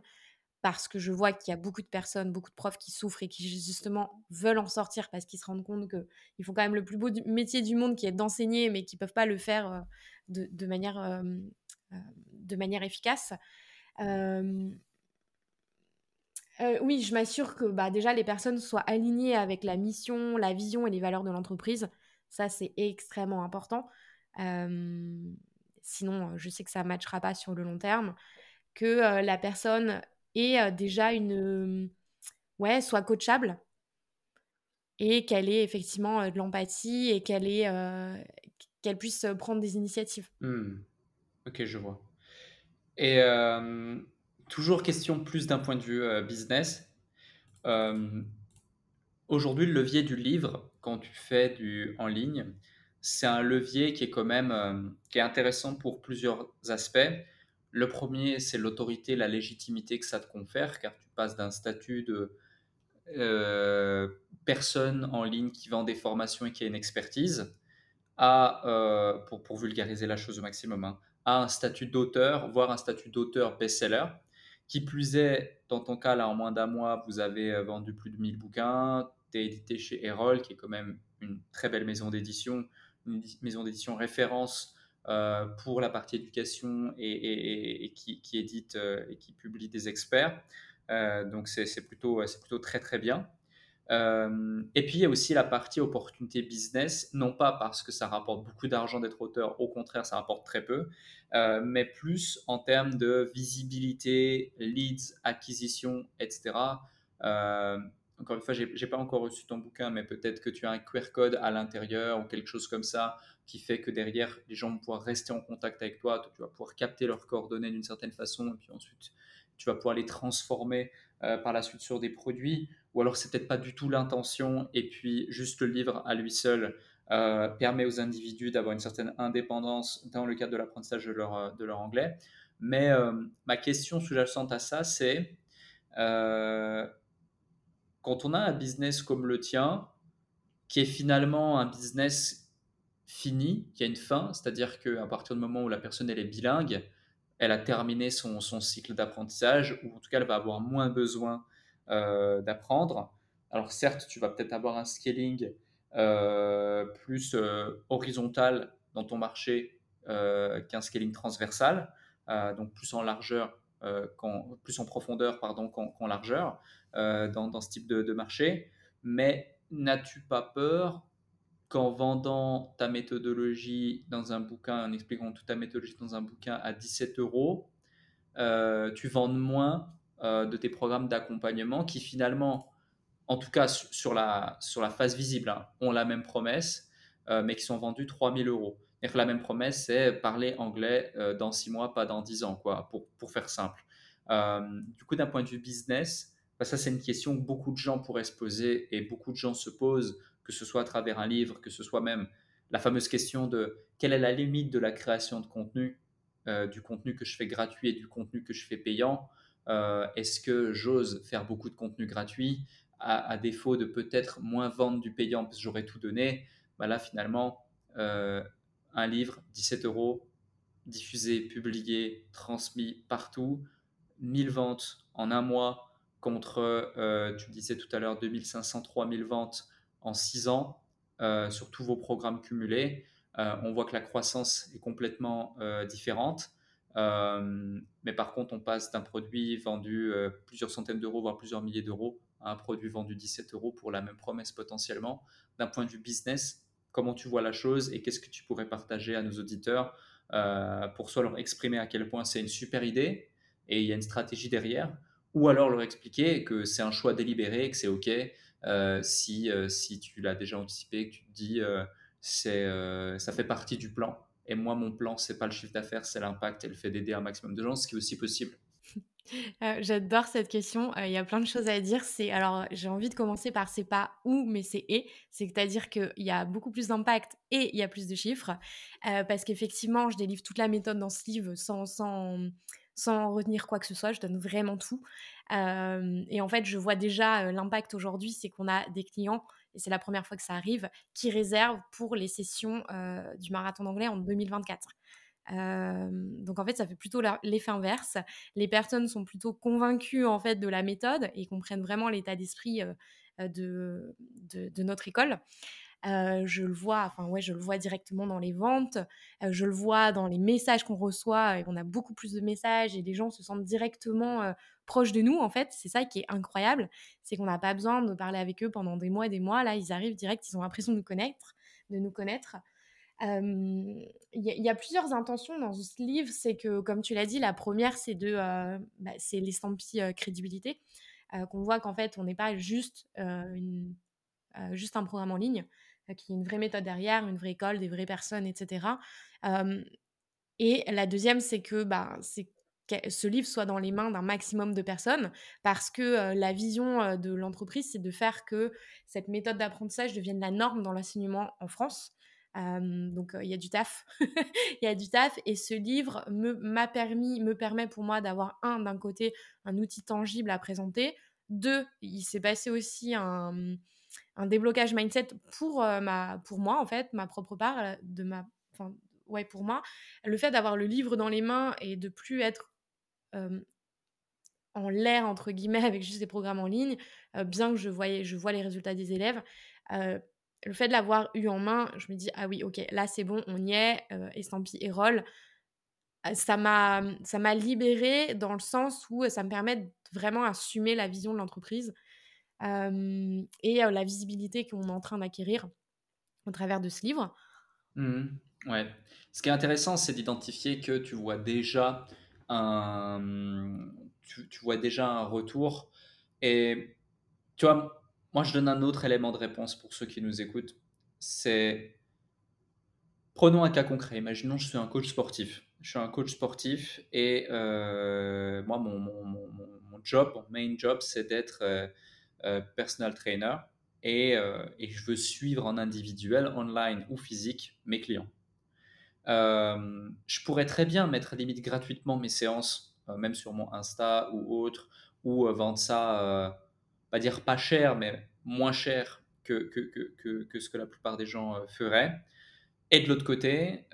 parce que je vois qu'il y a beaucoup de personnes, beaucoup de profs qui souffrent et qui justement veulent en sortir parce qu'ils se rendent compte qu'ils font quand même le plus beau métier du monde qui est d'enseigner mais qui ne peuvent pas le faire de manière, de manière efficace. Euh, euh, oui, je m'assure que bah, déjà les personnes soient alignées avec la mission, la vision et les valeurs de l'entreprise. Ça, c'est extrêmement important. Euh, sinon, je sais que ça ne matchera pas sur le long terme. Que la personne ait déjà une. ouais, soit coachable et qu'elle ait effectivement de l'empathie et qu'elle ait qu'elle puisse prendre des initiatives. Mmh. Ok, je vois. Et euh, toujours question plus d'un point de vue euh, business. Euh, aujourd'hui, le levier du livre, quand tu fais du en ligne, c'est un levier qui est quand même qui est intéressant pour plusieurs aspects. Le premier, c'est l'autorité, la légitimité que ça te confère, car tu passes d'un statut de personne en ligne qui vend des formations et qui a une expertise à, pour, pour vulgariser la chose au maximum, hein, un statut d'auteur, voire un statut d'auteur best-seller. Qui plus est, dans ton cas, là, en moins d'un mois, vous avez euh, vendu plus de 1000 bouquins, tu édité chez Erol, qui est quand même une très belle maison d'édition, une maison d'édition référence euh, pour la partie éducation et, qui, édite euh, et qui publie des experts. donc c'est plutôt, plutôt très très bien. Euh, et puis il y a aussi la partie opportunité business, non pas parce que ça rapporte beaucoup d'argent d'être auteur, au contraire ça rapporte très peu, euh, mais plus en termes de visibilité, leads, acquisition, etc. Euh, encore une fois, j'ai n'ai pas encore reçu ton bouquin, mais peut-être que tu as un QR code à l'intérieur ou quelque chose comme ça qui fait que derrière, les gens vont pouvoir rester en contact avec toi, tu vas pouvoir capter leurs coordonnées d'une certaine façon, et puis ensuite, tu vas pouvoir les transformer par la suite sur des produits ou alors c'est peut-être pas du tout l'intention, et puis juste le livre à lui seul euh, permet aux individus d'avoir une certaine indépendance dans le cadre de l'apprentissage de leur, euh, de leur anglais. Mais euh, ma question sous-jacente à ça, c'est quand on a un business comme le tien, qui est finalement un business fini, qui a une fin, c'est-à-dire qu'à partir du moment où la personne elle est bilingue, elle a terminé son, cycle d'apprentissage, ou en tout cas elle va avoir moins besoin euh, d'apprendre. Alors certes, tu vas peut-être avoir un scaling euh, plus euh, horizontal dans ton marché qu'un scaling transversal, donc plus en largeur, plus en profondeur pardon qu'en largeur dans, ce type de marché. Mais n'as-tu pas peur qu'en vendant ta méthodologie dans un bouquin, en expliquant toute ta méthodologie dans un bouquin à 17 euros, euh, tu vendes moins euh, de tes programmes d'accompagnement qui finalement, en tout cas sur la, sur la visible, hein, ont la même promesse, euh, mais qui sont vendus 3000 euros. Et la même promesse, c'est parler anglais dans 6 mois, pas dans 10 ans, quoi, pour, pour faire simple. du coup, d'un point de vue business, bah, ça c'est une question que beaucoup de gens pourraient se poser et beaucoup de gens se posent que ce soit à travers un livre, que ce soit même la fameuse question de quelle est la limite de la création de contenu, euh, du contenu que je fais gratuit et du contenu que je fais payant. Euh, est-ce que j'ose faire beaucoup de contenu gratuit? À, défaut de peut-être moins vendre du payant parce que j'aurais tout donné bah Là, finalement, euh, un livre, 17 euros, diffusé, publié, transmis partout, 1000 ventes en un mois contre, tu disais tout à l'heure, 2500, 3000 ventes en six ans euh, sur tous vos programmes cumulés. Euh, on voit que la croissance est complètement euh, différente. mais par contre, on passe d'un produit vendu plusieurs centaines d'euros, voire plusieurs milliers d'euros, à un produit vendu 17 euros pour la même promesse potentiellement. D'un point de vue business, comment tu vois la chose et qu'est-ce que tu pourrais partager à nos auditeurs pour soit leur exprimer à quel point c'est une super idée et il y a une stratégie derrière, ou alors leur expliquer que c'est un choix délibéré, que c'est OK, si, euh, si tu l'as déjà anticipé, que tu te dis euh, c'est ça fait partie du plan. Et moi, mon plan, c'est pas le chiffre d'affaires, c'est l'impact et le fait d'aider un maximum de gens, ce qui est aussi possible. J'adore cette question. Il y a plein de choses à dire. C'est alors j'ai envie de commencer par c'est pas où, mais c'est et. C'est-à-dire qu'il y a beaucoup plus d'impact et il y a plus de chiffres. parce qu'effectivement, je délivre toute la méthode dans ce livre sans, sans, sans retenir quoi que ce soit. Je donne vraiment tout. et en fait, je vois déjà l'impact aujourd'hui, c'est qu'on a des clients, et c'est la première fois que ça arrive, qui réservent pour les sessions du marathon d'anglais en 2024. donc en fait, ça fait plutôt l'effet inverse. Les personnes sont plutôt convaincues en fait de la méthode et comprennent vraiment l'état d'esprit de, de, notre école je le vois, enfin ouais, je le vois directement dans les ventes, je le vois dans les messages qu'on reçoit, et on a beaucoup plus de messages et les gens se sentent directement proches de nous en fait. C'est ça qui est incroyable, c'est qu'on n'a pas besoin de parler avec eux pendant des mois et des mois. Là, ils arrivent direct, ils ont l'impression de nous connaître, de nous connaître. Il y, a plusieurs intentions dans ce livre. C'est que, comme tu l'as dit, la première, c'est de, bah, c'est l'estampille crédibilité, qu'on voit qu'en fait, on n'est pas juste juste un programme en ligne, euh, qui est une vraie méthode derrière, une vraie école, des vraies personnes, etc. et la deuxième, c'est que bah, ce livre soit dans les mains d'un maximum de personnes, parce que la vision de l'entreprise, c'est de faire que cette méthode d'apprentissage devienne la norme dans l'enseignement en France. donc il y a du taf, il y a du taf, et ce livre m'a permis, me permet pour moi d'avoir un d'un côté un outil tangible à présenter, deux, il s'est passé aussi un un déblocage mindset pour, ma, pour moi, en fait, ma propre part, de ma, enfin, ouais, pour moi. Le fait d'avoir le livre dans les mains et de plus être en l'air, entre guillemets, avec juste des programmes en ligne, bien que je, voyais, je vois les résultats des élèves, le fait de l'avoir eu en main, je me dis, ah oui, ok, là c'est bon, on y est, estampille et roll. Ça m'a, ça m'a libérée dans le sens où ça me permet de vraiment assumer la vision de l'entreprise et la visibilité qu'on est en train d'acquérir au travers de ce livre. Mmh ouais. Ce qui est intéressant, c'est d'identifier que tu vois déjà un, tu, vois déjà un retour. Et tu vois, moi, je donne un autre élément de réponse pour ceux qui nous écoutent. C'est prenons un cas concret. Imaginons, je suis un coach sportif. Je suis un coach sportif et moi, mon, job, mon main job, c'est d'être personal trainer euh, et, je veux suivre en individuel, online ou physique mes clients. Euh, je pourrais très bien mettre limite gratuitement mes séances, même sur mon Insta ou autre, ou vendre ça, pas dire pas cher, mais moins cher que, que, que, que, ce que la plupart des gens feraient. et de l'autre côté,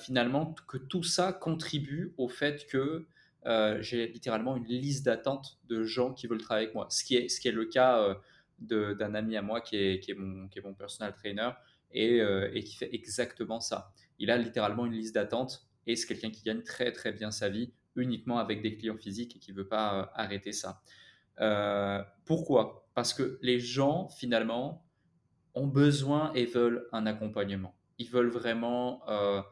finalement, que tout ça contribue au fait que j'ai littéralement une liste d'attente de gens qui veulent travailler avec moi. Ce qui est, ce qui est le cas d'un ami à moi qui est, qui est, mon, qui est mon personal trainer et, et, qui fait exactement ça. Il a littéralement une liste d'attente et c'est quelqu'un qui gagne très très bien sa vie uniquement avec des clients physiques et qui ne veut pas arrêter ça. pourquoi? Parce que les gens, finalement, ont besoin et veulent un accompagnement. Ils veulent vraiment euh,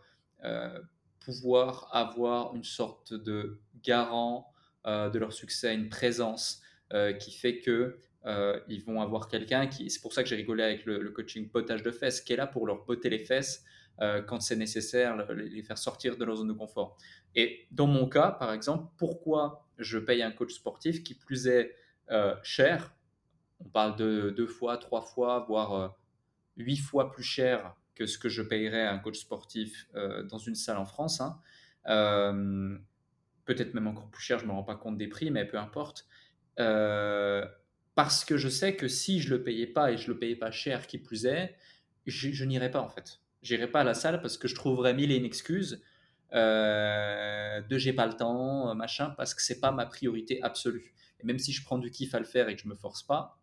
euh, pouvoir avoir une sorte de garant euh, de leur succès, une présence qui fait que ils vont avoir quelqu'un qui. C'est pour ça que j'ai rigolé avec le, coaching potage de fesses, qui est là pour leur botter les fesses quand c'est nécessaire, les faire sortir de leur zone de confort. Et dans mon cas, par exemple, pourquoi je paye un coach sportif qui plus est cher On parle de deux fois, trois fois, voire huit fois plus cher que ce que je payerais à un coach sportif euh, dans une salle en France. Hein. Euh, peut-être même encore plus cher, je ne me rends pas compte des prix, mais peu importe. Euh, parce que je sais que si je ne le payais pas et je ne le payais pas cher, qui plus est, je, n'irais pas en fait. J'irais pas à la salle parce que je trouverais mille et une excuses de j'ai pas le temps, machin, parce que c'est pas ma priorité absolue. Et même si je prends du kiff à le faire et que je me force pas,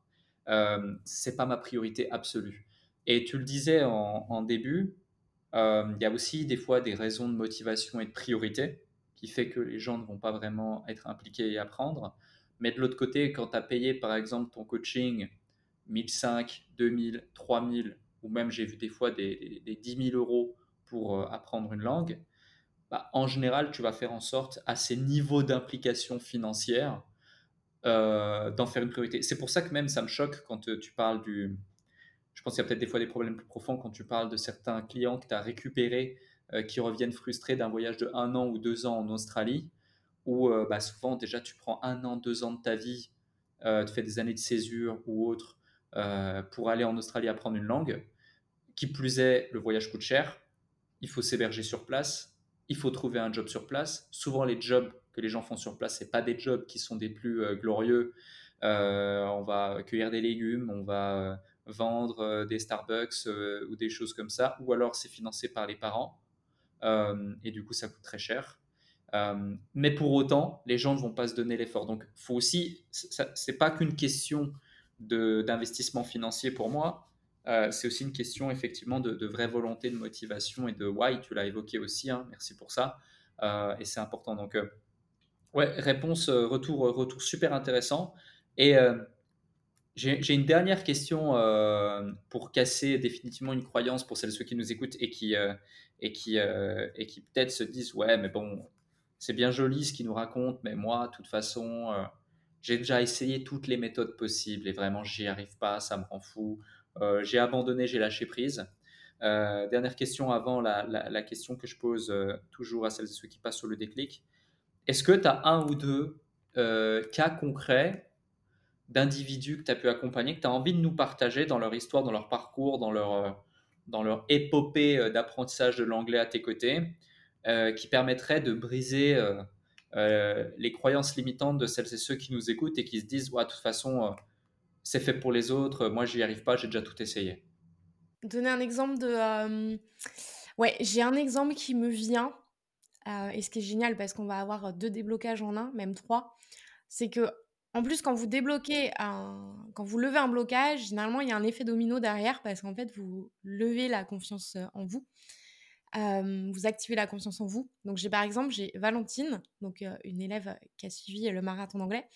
euh, c'est pas ma priorité absolue. Et tu le disais en, début, euh, il y a aussi des fois des raisons de motivation et de priorité qui fait que les gens ne vont pas vraiment être impliqués et apprendre. Mais de l'autre côté, quand tu as payé par exemple ton coaching 1005, 2000, 3000, ou même j'ai vu des fois des, 10 000 euros pour euh, apprendre une langue, bah, en général, tu vas faire en sorte à ces niveaux d'implication financière euh, d'en faire une priorité. C'est pour ça que même ça me choque quand tu parles du, je pense qu'il y a peut-être des fois des problèmes plus profonds quand tu parles de certains clients que tu as récupérés euh, qui reviennent frustrés d'un voyage de un an ou deux ans en Australie, où euh, bah, souvent déjà tu prends un an, deux ans de ta vie, euh, tu fais des années de césure ou autre pour aller en Australie apprendre une langue. Qui plus est, le voyage coûte cher, il faut s'héberger sur place, il faut trouver un job sur place. Souvent les jobs que les gens font sur place, c'est pas des jobs qui sont des plus glorieux. on va cueillir des légumes, on va vendre euh, des Starbucks euh, ou des choses comme ça, ou alors c'est financé par les parents euh, et du coup ça coûte très cher. mais pour autant, les gens ne vont pas se donner l'effort. Donc, faut aussi, c'est pas qu'une question d'investissement financier pour moi. c'est aussi une question effectivement de, vraie volonté, de motivation et de why. Tu l'as évoqué aussi. Hein, merci pour ça. et c'est important. Donc, ouais, réponse, retour, retour super intéressant. Et j'ai une dernière question euh, pour casser définitivement une croyance pour celles ceux qui nous écoutent et qui, euh, qui, euh, qui peut-être se disent Ouais, mais bon, c'est bien joli ce qu'ils nous racontent, mais moi, de toute façon, j'ai déjà essayé toutes les méthodes possibles et vraiment, j'y arrive pas, ça me rend fou. j'ai abandonné, j'ai lâché prise. dernière question avant la, la, la, question que je pose toujours à celles et ceux qui passent sur le déclic. Est-ce que tu as un ou deux cas concrets d'individus que tu as pu accompagner, que tu as envie de nous partager dans leur histoire, dans leur parcours, dans leur, euh, dans leur épopée euh, d'apprentissage de l'anglais à tes côtés, euh, qui permettrait de briser les croyances limitantes de celles et ceux qui nous écoutent et qui se disent, ouais, de toute façon, c'est fait pour les autres, moi, j'y arrive pas, j'ai déjà tout essayé. Donner un exemple de... Ouais, j'ai un exemple qui me vient, et ce qui est génial parce qu'on va avoir deux déblocages en un, même trois, c'est que en plus, quand vous débloquez quand vous levez un blocage, généralement, il y a un effet domino derrière parce qu'en fait, vous levez la confiance en vous. vous activez la confiance en vous. Donc, j'ai par exemple, j'ai Valentine, donc une élève qui a suivi le marathon d'anglais.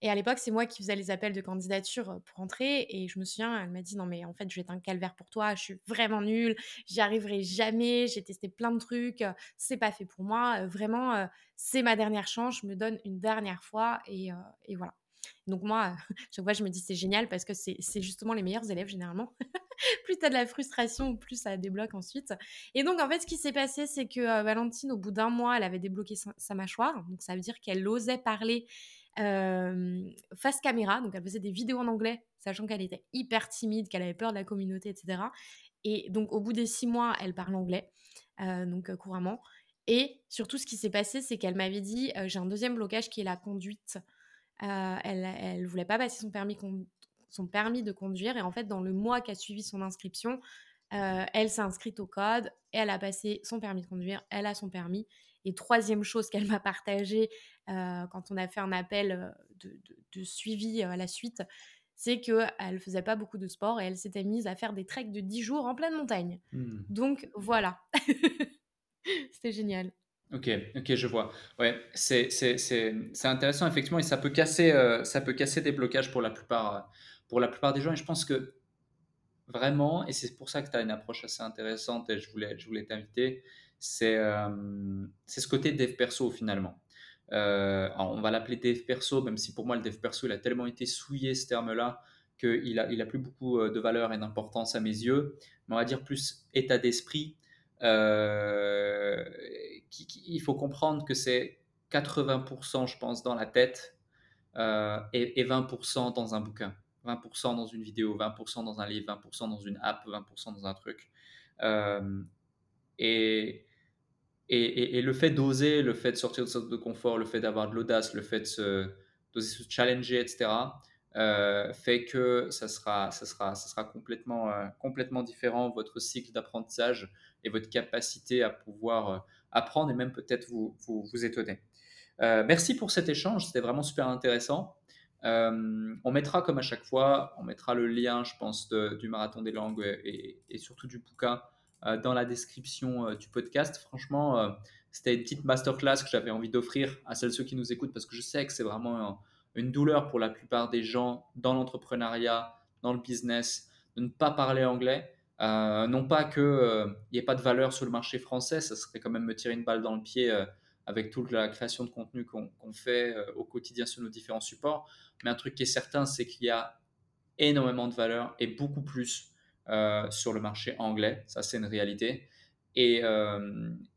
Et à l'époque, c'est moi qui faisais les appels de candidature pour entrer. Et je me souviens, elle m'a dit Non, mais en fait, je vais être un calvaire pour toi. Je suis vraiment nulle. J'y arriverai jamais. J'ai testé plein de trucs. C'est pas fait pour moi. Vraiment, c'est ma dernière chance. Je me donne une dernière fois. Et voilà. Donc moi, chaque fois, je me dis c'est génial parce que c'est justement les meilleurs élèves généralement. plus tu as de la frustration, plus ça débloque ensuite. Et donc en fait, ce qui s'est passé, c'est que euh, Valentine, au bout d'un mois, elle avait débloqué sa, mâchoire. Donc ça veut dire qu'elle osait parler face caméra. Donc elle faisait des vidéos en anglais, sachant qu'elle était hyper timide, qu'elle avait peur de la communauté, etc. Et donc au bout des six mois, elle parle anglais, euh, donc euh, couramment. Et surtout, ce qui s'est passé, c'est qu'elle m'avait dit, j'ai un deuxième blocage qui est la conduite. Euh, elle ne voulait pas passer son permis, son permis de conduire. Et en fait, dans le mois qui a suivi son inscription, elle s'est inscrite au code, et elle a passé son permis de conduire, elle a son permis. Et troisième chose qu'elle m'a partagée quand on a fait un appel de, suivi à la suite, c'est qu'elle ne faisait pas beaucoup de sport et elle s'était mise à faire des treks de 10 jours en pleine montagne. Mmh. Donc voilà, c'était génial. Ok, ok, je vois. Ouais, c'est, intéressant effectivement et ça peut casser, euh, ça peut casser des blocages pour la plupart, euh, pour la plupart des gens. Et je pense que vraiment, et c'est pour ça que tu as une approche assez intéressante et je voulais, je voulais t'inviter, c'est, euh, c'est ce côté dev perso finalement. on va l'appeler dev perso, même si pour moi le dev perso il a tellement été souillé ce terme-là qu'il a, il a plus beaucoup de valeur et d'importance à mes yeux. Mais on va dire plus état d'esprit. Euh, il faut comprendre que c'est 80%, je pense, dans la tête euh, et, 20% dans un bouquin. 20% dans une vidéo, 20% dans un livre, 20% dans une app, 20% dans un truc. Euh, et, le fait d'oser, le fait de sortir de sa zone de confort, le fait d'avoir de l'audace, le fait de se, se challenger, etc., euh, fait que ça sera, ça sera, ça sera complètement, complètement différent, votre cycle d'apprentissage et votre capacité à pouvoir apprendre et même peut-être vous, vous, étonner. Euh, merci pour cet échange, c'était vraiment super intéressant. Euh, on mettra comme à chaque fois, on mettra le lien, je pense, du marathon des langues et, surtout du bouquin euh, dans la description du podcast. Franchement, c'était une petite masterclass que j'avais envie d'offrir à celles ceux qui nous écoutent parce que je sais que c'est vraiment une douleur pour la plupart des gens dans l'entrepreneuriat, dans le business, de ne pas parler anglais. Euh, non pas qu'il n'y ait pas de valeur sur le marché français, ça serait quand même me tirer une balle dans le pied euh, avec toute la création de contenu qu'on fait euh, au quotidien sur nos différents supports. Mais un truc qui est certain, c'est qu'il y a énormément de valeur et beaucoup plus sur le marché anglais. Ça, c'est une réalité. Et,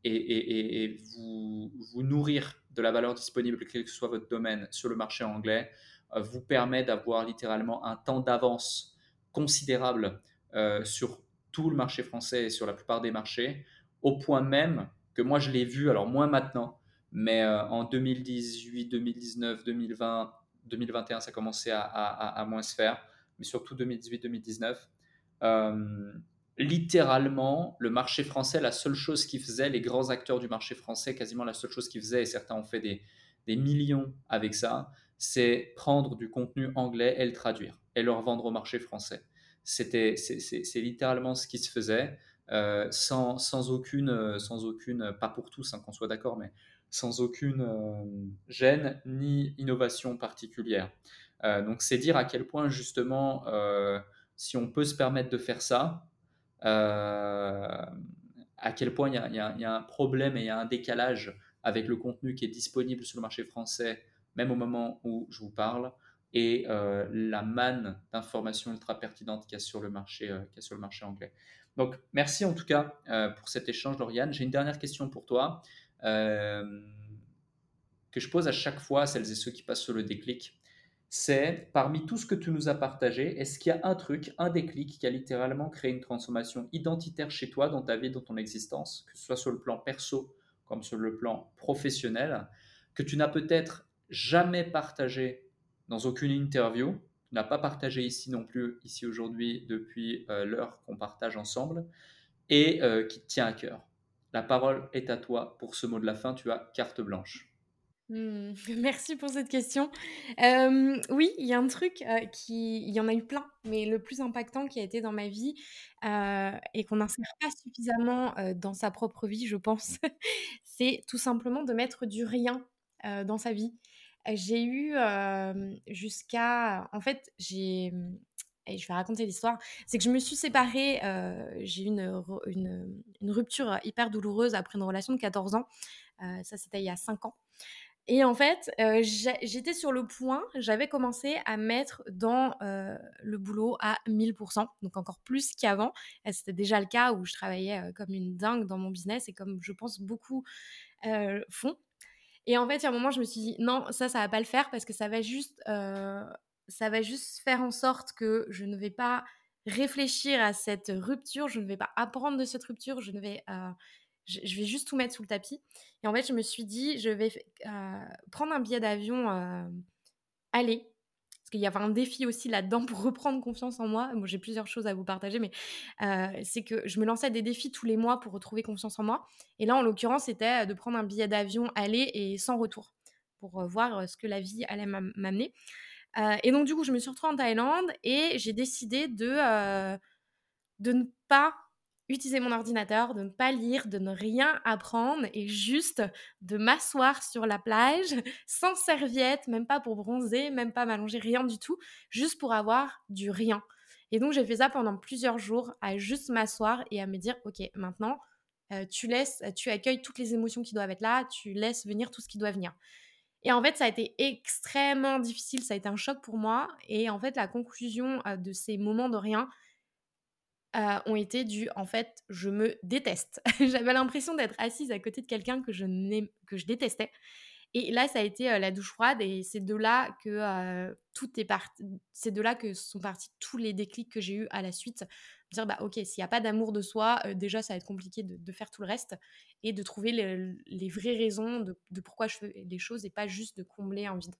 et, et, vous, vous, nourrir de la valeur disponible, quel que soit votre domaine, sur le marché anglais, vous permet d'avoir littéralement un temps d'avance considérable sur tout le marché français et sur la plupart des marchés, au point même que moi je l'ai vu, alors moins maintenant, mais euh, en 2018, 2019, 2020, 2021, ça commençait à, à, moins se faire, mais surtout 2018, 2019. Euh, littéralement, le marché français, la seule chose qu'ils faisaient, les grands acteurs du marché français, quasiment la seule chose qu'ils faisaient, et certains ont fait des, des millions avec ça, c'est prendre du contenu anglais et le traduire et le revendre au marché français. C'était, c'est littéralement ce qui se faisait, euh, sans, sans, aucune, euh, sans aucune, pas pour tous, hein, qu'on soit d'accord, mais sans aucune euh, gêne ni innovation particulière. donc c'est dire à quel point justement, si on peut se permettre de faire ça, à quel point il y, y, y, a un problème et il y a un décalage avec le contenu qui est disponible sur le marché français, même au moment où je vous parle, et euh, la manne d'informations ultra pertinentes qu'il y a sur le marché, euh, sur le marché anglais. Donc, merci en tout cas euh, pour cet échange, Lauriane. J'ai une dernière question pour toi que je pose à chaque fois à celles et ceux qui passent sur le déclic. C'est parmi tout ce que tu nous as partagé, est-ce qu'il y a un truc, un déclic qui a littéralement créé une transformation identitaire chez toi, dans ta vie, dans ton existence, que ce soit sur le plan perso comme sur le plan professionnel, que tu n'as peut-être jamais partagé dans aucune interview. N'as pas partagé ici non plus, ici aujourd'hui, depuis euh, l'heure qu'on partage ensemble, et euh, qui te tient à cœur. La parole est à toi pour ce mot de la fin. Tu as carte blanche. Mmh, merci pour cette question. Euh, oui, il y a un truc qui, il y en a eu plein, mais le plus impactant qui a été dans ma vie et qu'on n'insère pas suffisamment dans sa propre vie, je pense, c'est tout simplement de mettre du rien dans sa vie. J'ai eu jusqu'à. En fait, j'ai. Et je vais raconter l'histoire. C'est que je me suis séparée. j'ai eu une, une, rupture hyper douloureuse après une relation de 14 ans. ça, c'était il y a 5 ans. Et en fait, j'étais sur le point, j'avais commencé à mettre dans le boulot à 1000%, donc encore plus qu'avant. C'était déjà le cas où je travaillais comme une dingue dans mon business et comme je pense beaucoup font. Et en fait, il un moment, je me suis dit, non, ça, ça va pas le faire parce que ça va juste, euh, ça va juste faire en sorte que je ne vais pas réfléchir à cette rupture, je ne vais pas apprendre de cette rupture, je ne vais, euh, je, vais juste tout mettre sous le tapis. Et en fait, je me suis dit, je vais euh, prendre un billet d'avion aller. Qu'il y avait un défi aussi là-dedans pour reprendre confiance en moi. J'ai plusieurs choses à vous partager, mais c'est que je me lançais des défis tous les mois pour retrouver confiance en moi. Et là, en l'occurrence, c'était de prendre un billet d'avion aller et sans retour pour voir ce que la vie allait m'amener. et donc, du coup, je me suis retrouvée en Thaïlande et j'ai décidé de ne pas utiliser mon ordinateur, de ne pas lire, de ne rien apprendre et juste de m'asseoir sur la plage sans serviette, même pas pour bronzer, même pas m'allonger, rien du tout, juste pour avoir du rien. Et donc j'ai fait ça pendant plusieurs jours à juste m'asseoir et à me dire ok maintenant euh, tu laisses, tu accueilles toutes les émotions qui doivent être là, tu laisses venir tout ce qui doit venir. Et en fait, ça a été extrêmement difficile, ça a été un choc pour moi. Et en fait, la conclusion euh, de ces moments de rien, euh, ont été dus en fait, je me déteste. J'avais l'impression d'être assise à côté de quelqu'un que je que je détestais. Et là, ça a été euh, la douche froide et c'est de là que euh, tout est parti. C'est de là que sont partis tous les déclics que j'ai eu à la suite. Dire bah ok, s'il n'y a pas d'amour de soi, déjà ça va être compliqué de, faire tout le reste et de trouver les, vraies raisons de, de, pourquoi je fais les choses et pas juste de combler un vide.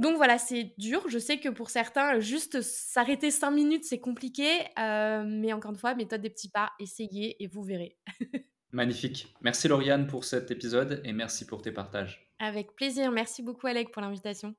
Donc voilà, c'est dur. Je sais que pour certains, juste s'arrêter cinq minutes, c'est compliqué. Euh, mais encore une fois, méthode des petits pas, essayez et vous verrez. Magnifique. Merci Lauriane pour cet épisode et merci pour tes partages. Avec plaisir. Merci beaucoup Alec pour l'invitation.